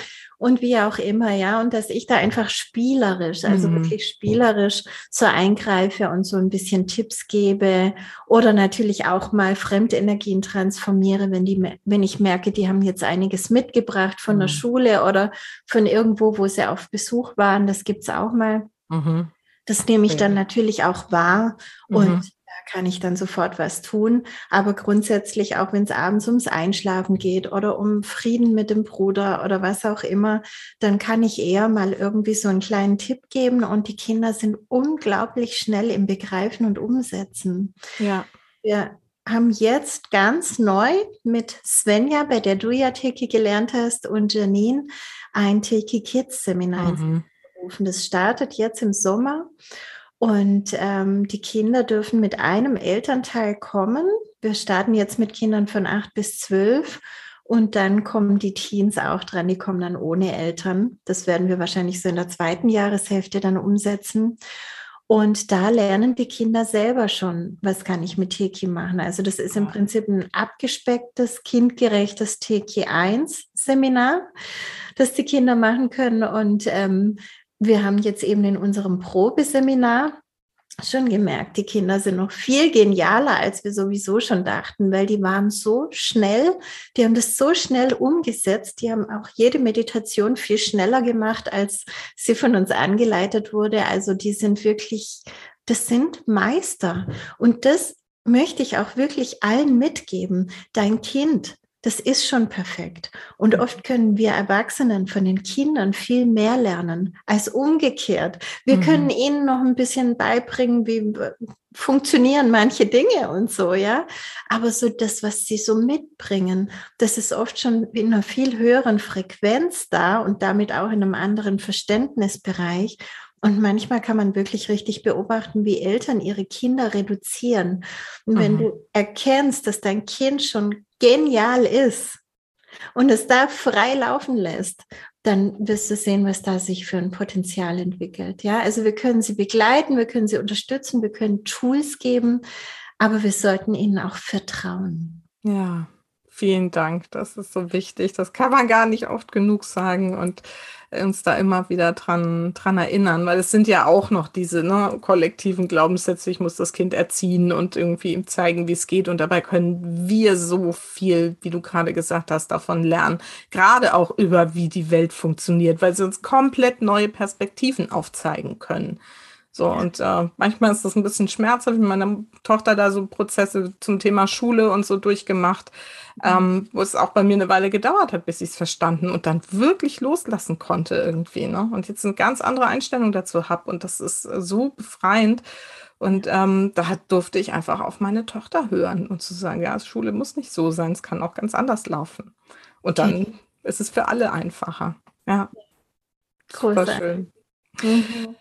und wie auch immer, ja, und dass ich da einfach spielerisch, also mhm. wirklich spielerisch so eingreife und so ein bisschen Tipps gebe oder natürlich auch mal fremde Energien transformiere, wenn die, wenn ich merke, die haben jetzt einiges mitgebracht von mhm. der Schule oder von irgendwo, wo sie auf Besuch waren, das gibt's auch mal. Mhm. Das nehme ich dann natürlich auch wahr und mhm kann ich dann sofort was tun. Aber grundsätzlich, auch wenn es abends ums Einschlafen geht oder um Frieden mit dem Bruder oder was auch immer, dann kann ich eher mal irgendwie so einen kleinen Tipp geben und die Kinder sind unglaublich schnell im Begreifen und Umsetzen. Ja. Wir, haben jetzt ganz neu mit Svenja, bei der du ja Teki gelernt hast, und Janine ein Teki Kids Seminar mhm. berufen. Das startet jetzt im Sommer und ähm, die Kinder dürfen mit einem Elternteil kommen. Wir starten jetzt mit Kindern von acht bis zwölf und dann kommen die Teens auch dran, die kommen dann ohne Eltern. Das werden wir wahrscheinlich so in der zweiten Jahreshälfte dann umsetzen. Und da lernen die Kinder selber schon, was kann ich mit Teki machen. Also das ist im Prinzip ein abgespecktes, kindgerechtes Teki 1 Seminar, das die Kinder machen können. Und ähm, wir haben jetzt eben in unserem Probeseminar schon gemerkt, die Kinder sind noch viel genialer, als wir sowieso schon dachten, weil die waren so schnell, die haben das so schnell umgesetzt, die haben auch jede Meditation viel schneller gemacht, als sie von uns angeleitet wurde. Also die sind wirklich, das sind Meister. Und das möchte ich auch wirklich allen mitgeben. Dein Kind das ist schon perfekt. Und oft können wir Erwachsenen von den Kindern viel mehr lernen als umgekehrt. Wir mhm. können ihnen noch ein bisschen beibringen, wie funktionieren manche Dinge und so, ja. Aber so das, was sie so mitbringen, das ist oft schon in einer viel höheren Frequenz da und damit auch in einem anderen Verständnisbereich. Und manchmal kann man wirklich richtig beobachten, wie Eltern ihre Kinder reduzieren. Und wenn mhm. du erkennst, dass dein Kind schon genial ist und es da frei laufen lässt, dann wirst du sehen, was da sich für ein Potenzial entwickelt. Ja, also wir können sie begleiten, wir können sie unterstützen, wir können Tools geben, aber wir sollten ihnen auch vertrauen. Ja, vielen Dank. Das ist so wichtig. Das kann man gar nicht oft genug sagen. Und uns da immer wieder dran, dran erinnern, weil es sind ja auch noch diese ne, kollektiven Glaubenssätze, ich muss das Kind erziehen und irgendwie ihm zeigen, wie es geht. Und dabei können wir so viel, wie du gerade gesagt hast, davon lernen. Gerade auch über, wie die Welt funktioniert, weil sie uns komplett neue Perspektiven aufzeigen können. So, und äh, manchmal ist das ein bisschen schmerzhaft. Meine Tochter da so Prozesse zum Thema Schule und so durchgemacht, mhm. ähm, wo es auch bei mir eine Weile gedauert hat, bis ich es verstanden und dann wirklich loslassen konnte irgendwie. Ne? Und jetzt eine ganz andere Einstellung dazu habe. Und das ist so befreiend. Und ähm, da durfte ich einfach auf meine Tochter hören und zu sagen, ja, Schule muss nicht so sein, es kann auch ganz anders laufen. Und dann ist es für alle einfacher. Ja. Super schön. Mhm.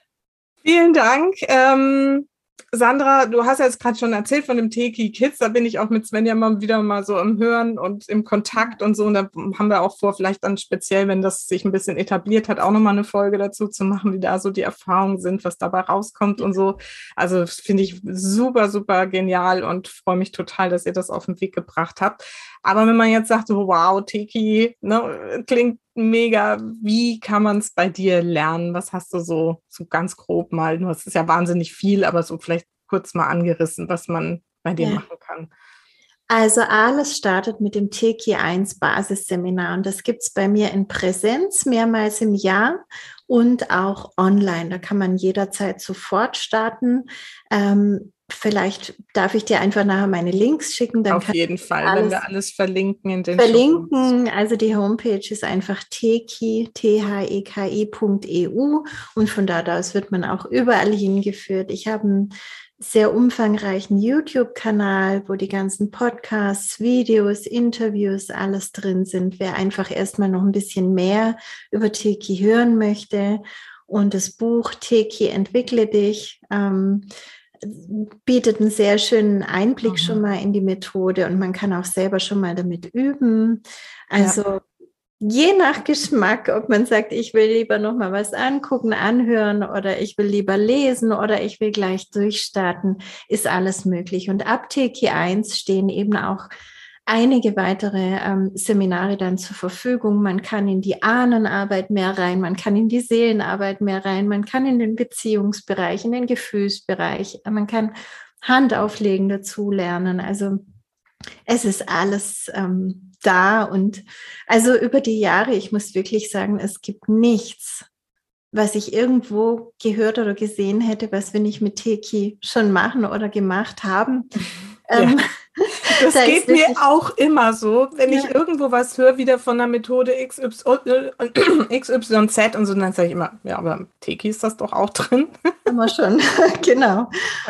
Vielen Dank. Ähm, Sandra, du hast ja jetzt gerade schon erzählt von dem Teki Kids, da bin ich auch mit Svenja mal wieder mal so im Hören und im Kontakt und so. Und da haben wir auch vor, vielleicht dann speziell, wenn das sich ein bisschen etabliert hat, auch nochmal eine Folge dazu zu machen, wie da so die Erfahrungen sind, was dabei rauskommt und so. Also finde ich super, super genial und freue mich total, dass ihr das auf den Weg gebracht habt. Aber wenn man jetzt sagt, wow, Teki, ne, klingt mega. Wie kann man es bei dir lernen? Was hast du so, so ganz grob mal? Du hast es ja wahnsinnig viel, aber so vielleicht kurz mal angerissen, was man bei dir ja. machen kann. Also alles startet mit dem Teki 1 Basisseminar und das gibt es bei mir in Präsenz mehrmals im Jahr und auch online. Da kann man jederzeit sofort starten. Ähm, Vielleicht darf ich dir einfach nachher meine Links schicken. Auf jeden Fall, wenn wir alles verlinken in den Verlinken, also die Homepage ist einfach theki.eu und von da aus wird man auch überall hingeführt. Ich habe einen sehr umfangreichen YouTube-Kanal, wo die ganzen Podcasts, Videos, Interviews, alles drin sind. Wer einfach erstmal noch ein bisschen mehr über Teki hören möchte und das Buch Teki entwickle dich. Ähm, bietet einen sehr schönen Einblick mhm. schon mal in die Methode und man kann auch selber schon mal damit üben. Also ja. je nach Geschmack, ob man sagt, ich will lieber noch mal was angucken, anhören oder ich will lieber lesen oder ich will gleich durchstarten, ist alles möglich. Und ab TK 1 stehen eben auch einige weitere ähm, Seminare dann zur Verfügung. Man kann in die Ahnenarbeit mehr rein, man kann in die Seelenarbeit mehr rein, man kann in den Beziehungsbereich, in den Gefühlsbereich, man kann Handauflegen dazu lernen. Also es ist alles ähm, da und also über die Jahre, ich muss wirklich sagen, es gibt nichts, was ich irgendwo gehört oder gesehen hätte, was wir nicht mit Teki schon machen oder gemacht haben. Ja. Ähm, Das da geht mir auch immer so, wenn ja. ich irgendwo was höre, wieder von der Methode XYZ und so, dann sage ich immer, ja, aber Teki ist das doch auch drin. Immer schon, genau.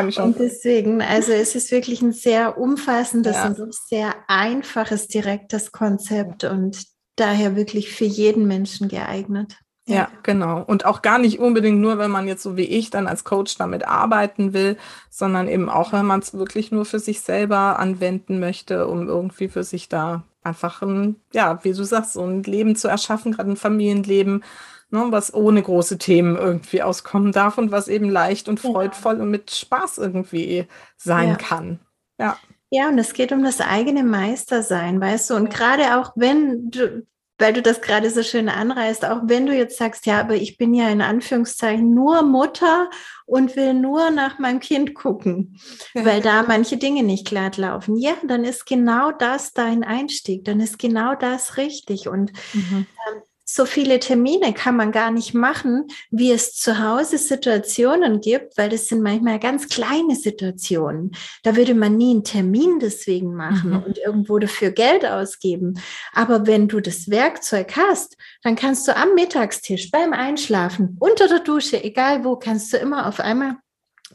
Schon. Und deswegen, also es ist wirklich ein sehr umfassendes ja. und sehr einfaches, direktes Konzept und daher wirklich für jeden Menschen geeignet. Ja, genau. Und auch gar nicht unbedingt nur, wenn man jetzt so wie ich dann als Coach damit arbeiten will, sondern eben auch, wenn man es wirklich nur für sich selber anwenden möchte, um irgendwie für sich da einfach ein, ja, wie du sagst, so ein Leben zu erschaffen, gerade ein Familienleben, ne, was ohne große Themen irgendwie auskommen darf und was eben leicht und freudvoll ja. und mit Spaß irgendwie sein ja. kann. Ja. Ja, und es geht um das eigene Meistersein, weißt du? Und gerade auch wenn du, weil du das gerade so schön anreißt, auch wenn du jetzt sagst, ja, aber ich bin ja in Anführungszeichen nur Mutter und will nur nach meinem Kind gucken, weil da manche Dinge nicht glatt laufen. Ja, dann ist genau das dein Einstieg, dann ist genau das richtig. Und mhm. ähm, so viele Termine kann man gar nicht machen, wie es zu Hause Situationen gibt, weil das sind manchmal ganz kleine Situationen. Da würde man nie einen Termin deswegen machen mhm. und irgendwo dafür Geld ausgeben. Aber wenn du das Werkzeug hast, dann kannst du am Mittagstisch, beim Einschlafen, unter der Dusche, egal wo, kannst du immer auf einmal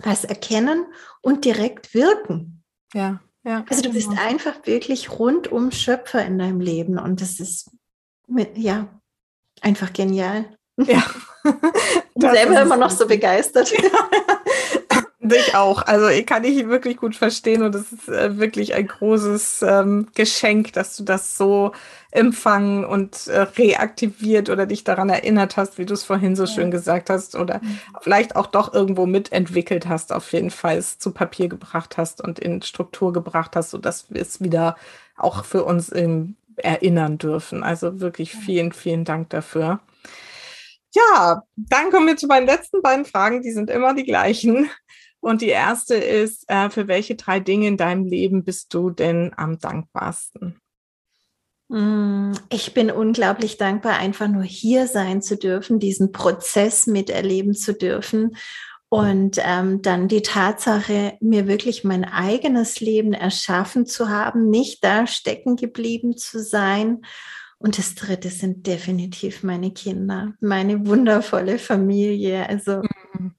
was erkennen und direkt wirken. Ja, ja. Also du bist genau. einfach wirklich rundum Schöpfer in deinem Leben und das ist mit, ja, Einfach genial. Ja. selber immer noch so begeistert. Ich auch. Also ich kann ich wirklich gut verstehen und es ist äh, wirklich ein großes ähm, Geschenk, dass du das so empfangen und äh, reaktiviert oder dich daran erinnert hast, wie du es vorhin so ja. schön gesagt hast oder mhm. vielleicht auch doch irgendwo mitentwickelt hast, auf jeden Fall es zu Papier gebracht hast und in Struktur gebracht hast, sodass wir es wieder auch für uns im erinnern dürfen. Also wirklich vielen, vielen Dank dafür. Ja, dann kommen wir zu meinen letzten beiden Fragen. Die sind immer die gleichen. Und die erste ist, äh, für welche drei Dinge in deinem Leben bist du denn am dankbarsten? Mm, ich bin unglaublich dankbar, einfach nur hier sein zu dürfen, diesen Prozess miterleben zu dürfen und ähm, dann die Tatsache, mir wirklich mein eigenes Leben erschaffen zu haben, nicht da stecken geblieben zu sein. Und das Dritte sind definitiv meine Kinder, meine wundervolle Familie. Also mhm.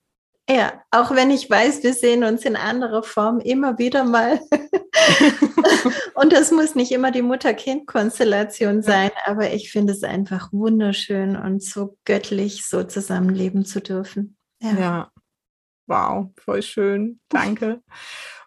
ja, auch wenn ich weiß, wir sehen uns in anderer Form immer wieder mal. und das muss nicht immer die Mutter-Kind-Konstellation sein, aber ich finde es einfach wunderschön und so göttlich, so zusammenleben zu dürfen. Ja. ja. Wow, voll schön. Danke.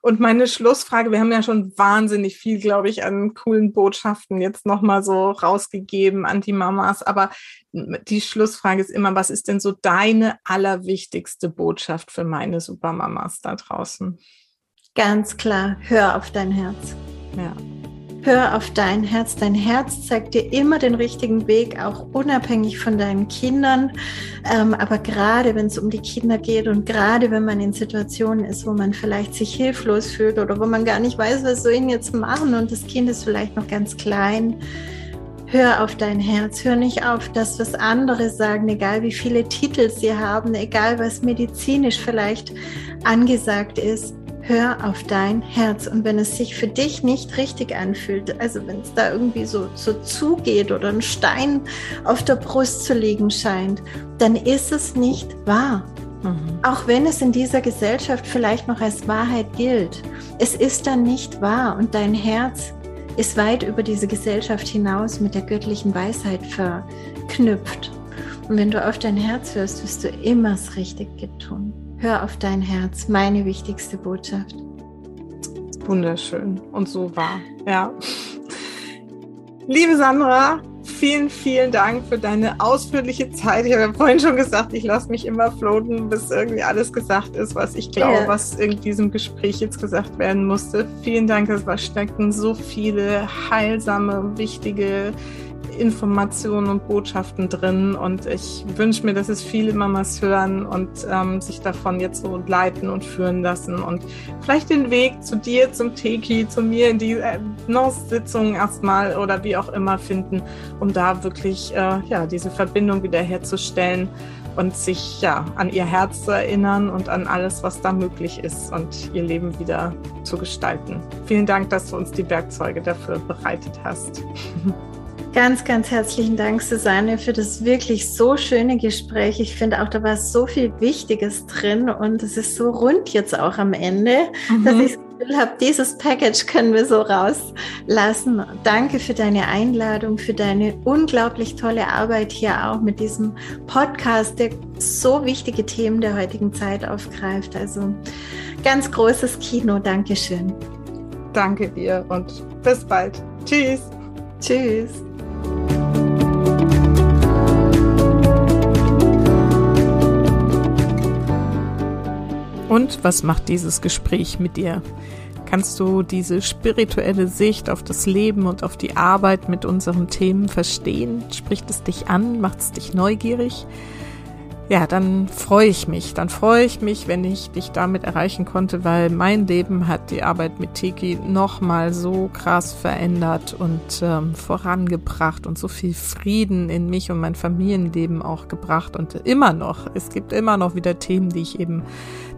Und meine Schlussfrage, wir haben ja schon wahnsinnig viel, glaube ich, an coolen Botschaften jetzt nochmal so rausgegeben an die Mamas. Aber die Schlussfrage ist immer, was ist denn so deine allerwichtigste Botschaft für meine Supermamas da draußen? Ganz klar, hör auf dein Herz. Ja. Hör auf dein Herz. Dein Herz zeigt dir immer den richtigen Weg, auch unabhängig von deinen Kindern. Ähm, aber gerade wenn es um die Kinder geht und gerade wenn man in Situationen ist, wo man vielleicht sich hilflos fühlt oder wo man gar nicht weiß, was soll ich jetzt machen und das Kind ist vielleicht noch ganz klein, hör auf dein Herz, hör nicht auf das, was andere sagen, egal wie viele Titel sie haben, egal was medizinisch vielleicht angesagt ist hör auf dein Herz. Und wenn es sich für dich nicht richtig anfühlt, also wenn es da irgendwie so, so zugeht oder ein Stein auf der Brust zu liegen scheint, dann ist es nicht wahr. Mhm. Auch wenn es in dieser Gesellschaft vielleicht noch als Wahrheit gilt. Es ist dann nicht wahr und dein Herz ist weit über diese Gesellschaft hinaus mit der göttlichen Weisheit verknüpft. Und wenn du auf dein Herz hörst, wirst du immer das Richtige tun. Hör auf dein Herz, meine wichtigste Botschaft. Wunderschön und so wahr, ja. Liebe Sandra, vielen, vielen Dank für deine ausführliche Zeit. Ich habe ja vorhin schon gesagt, ich lasse mich immer floaten, bis irgendwie alles gesagt ist, was ich glaube, yeah. was in diesem Gespräch jetzt gesagt werden musste. Vielen Dank, es steckten so viele heilsame, wichtige Informationen und Botschaften drin und ich wünsche mir, dass es viele Mamas hören und ähm, sich davon jetzt so leiten und führen lassen und vielleicht den Weg zu dir, zum Teki, zu mir in die äh, Sitzung erstmal oder wie auch immer finden, um da wirklich äh, ja diese Verbindung wiederherzustellen und sich ja an ihr Herz zu erinnern und an alles, was da möglich ist und ihr Leben wieder zu gestalten. Vielen Dank, dass du uns die Werkzeuge dafür bereitet hast. Ganz, ganz herzlichen Dank, Susanne, für das wirklich so schöne Gespräch. Ich finde auch, da war so viel Wichtiges drin und es ist so rund jetzt auch am Ende, mhm. dass ich das Gefühl habe, dieses Package können wir so rauslassen. Danke für deine Einladung, für deine unglaublich tolle Arbeit hier auch mit diesem Podcast, der so wichtige Themen der heutigen Zeit aufgreift. Also ganz großes Kino. Dankeschön. Danke dir und bis bald. Tschüss. Tschüss. Und was macht dieses Gespräch mit dir? Kannst du diese spirituelle Sicht auf das Leben und auf die Arbeit mit unseren Themen verstehen? Spricht es dich an? Macht es dich neugierig? Ja, dann freue ich mich. Dann freue ich mich, wenn ich dich damit erreichen konnte, weil mein Leben hat die Arbeit mit Tiki nochmal so krass verändert und ähm, vorangebracht und so viel Frieden in mich und mein Familienleben auch gebracht und immer noch. Es gibt immer noch wieder Themen, die ich eben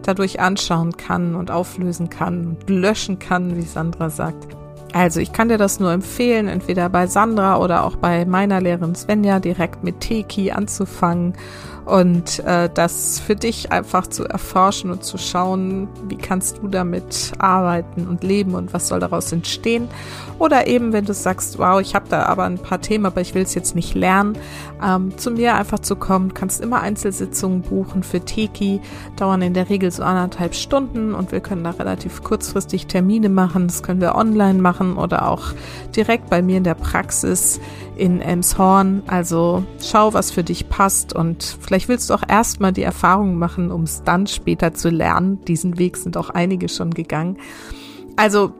dadurch anschauen kann und auflösen kann und löschen kann, wie Sandra sagt. Also ich kann dir das nur empfehlen, entweder bei Sandra oder auch bei meiner Lehrerin Svenja direkt mit Teki anzufangen und äh, das für dich einfach zu erforschen und zu schauen, wie kannst du damit arbeiten und leben und was soll daraus entstehen. Oder eben, wenn du sagst, wow, ich habe da aber ein paar Themen, aber ich will es jetzt nicht lernen, ähm, zu mir einfach zu kommen, kannst immer Einzelsitzungen buchen für Teki, dauern in der Regel so anderthalb Stunden und wir können da relativ kurzfristig Termine machen. Das können wir online machen oder auch direkt bei mir in der Praxis in Elmshorn. Also schau, was für dich passt und vielleicht willst du auch erstmal die Erfahrung machen, um es dann später zu lernen. Diesen Weg sind auch einige schon gegangen. Also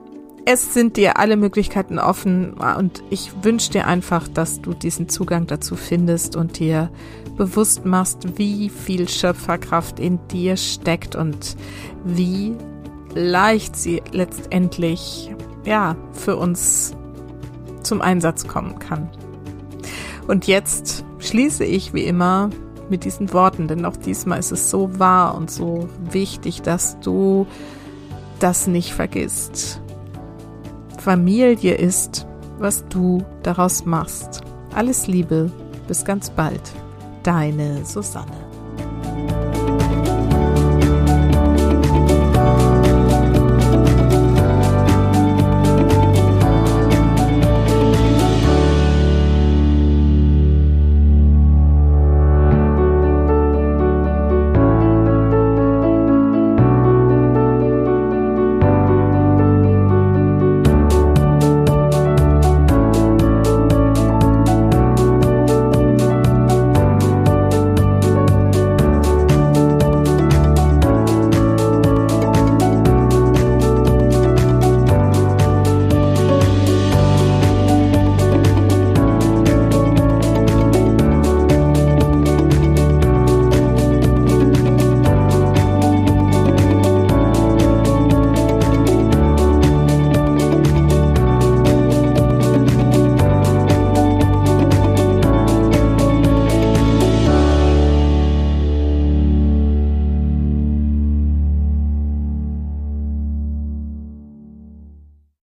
es sind dir alle Möglichkeiten offen und ich wünsche dir einfach, dass du diesen Zugang dazu findest und dir bewusst machst, wie viel Schöpferkraft in dir steckt und wie leicht sie letztendlich ja für uns zum Einsatz kommen kann. Und jetzt schließe ich wie immer mit diesen Worten, denn auch diesmal ist es so wahr und so wichtig, dass du das nicht vergisst. Familie ist, was du daraus machst. Alles Liebe, bis ganz bald. Deine Susanne.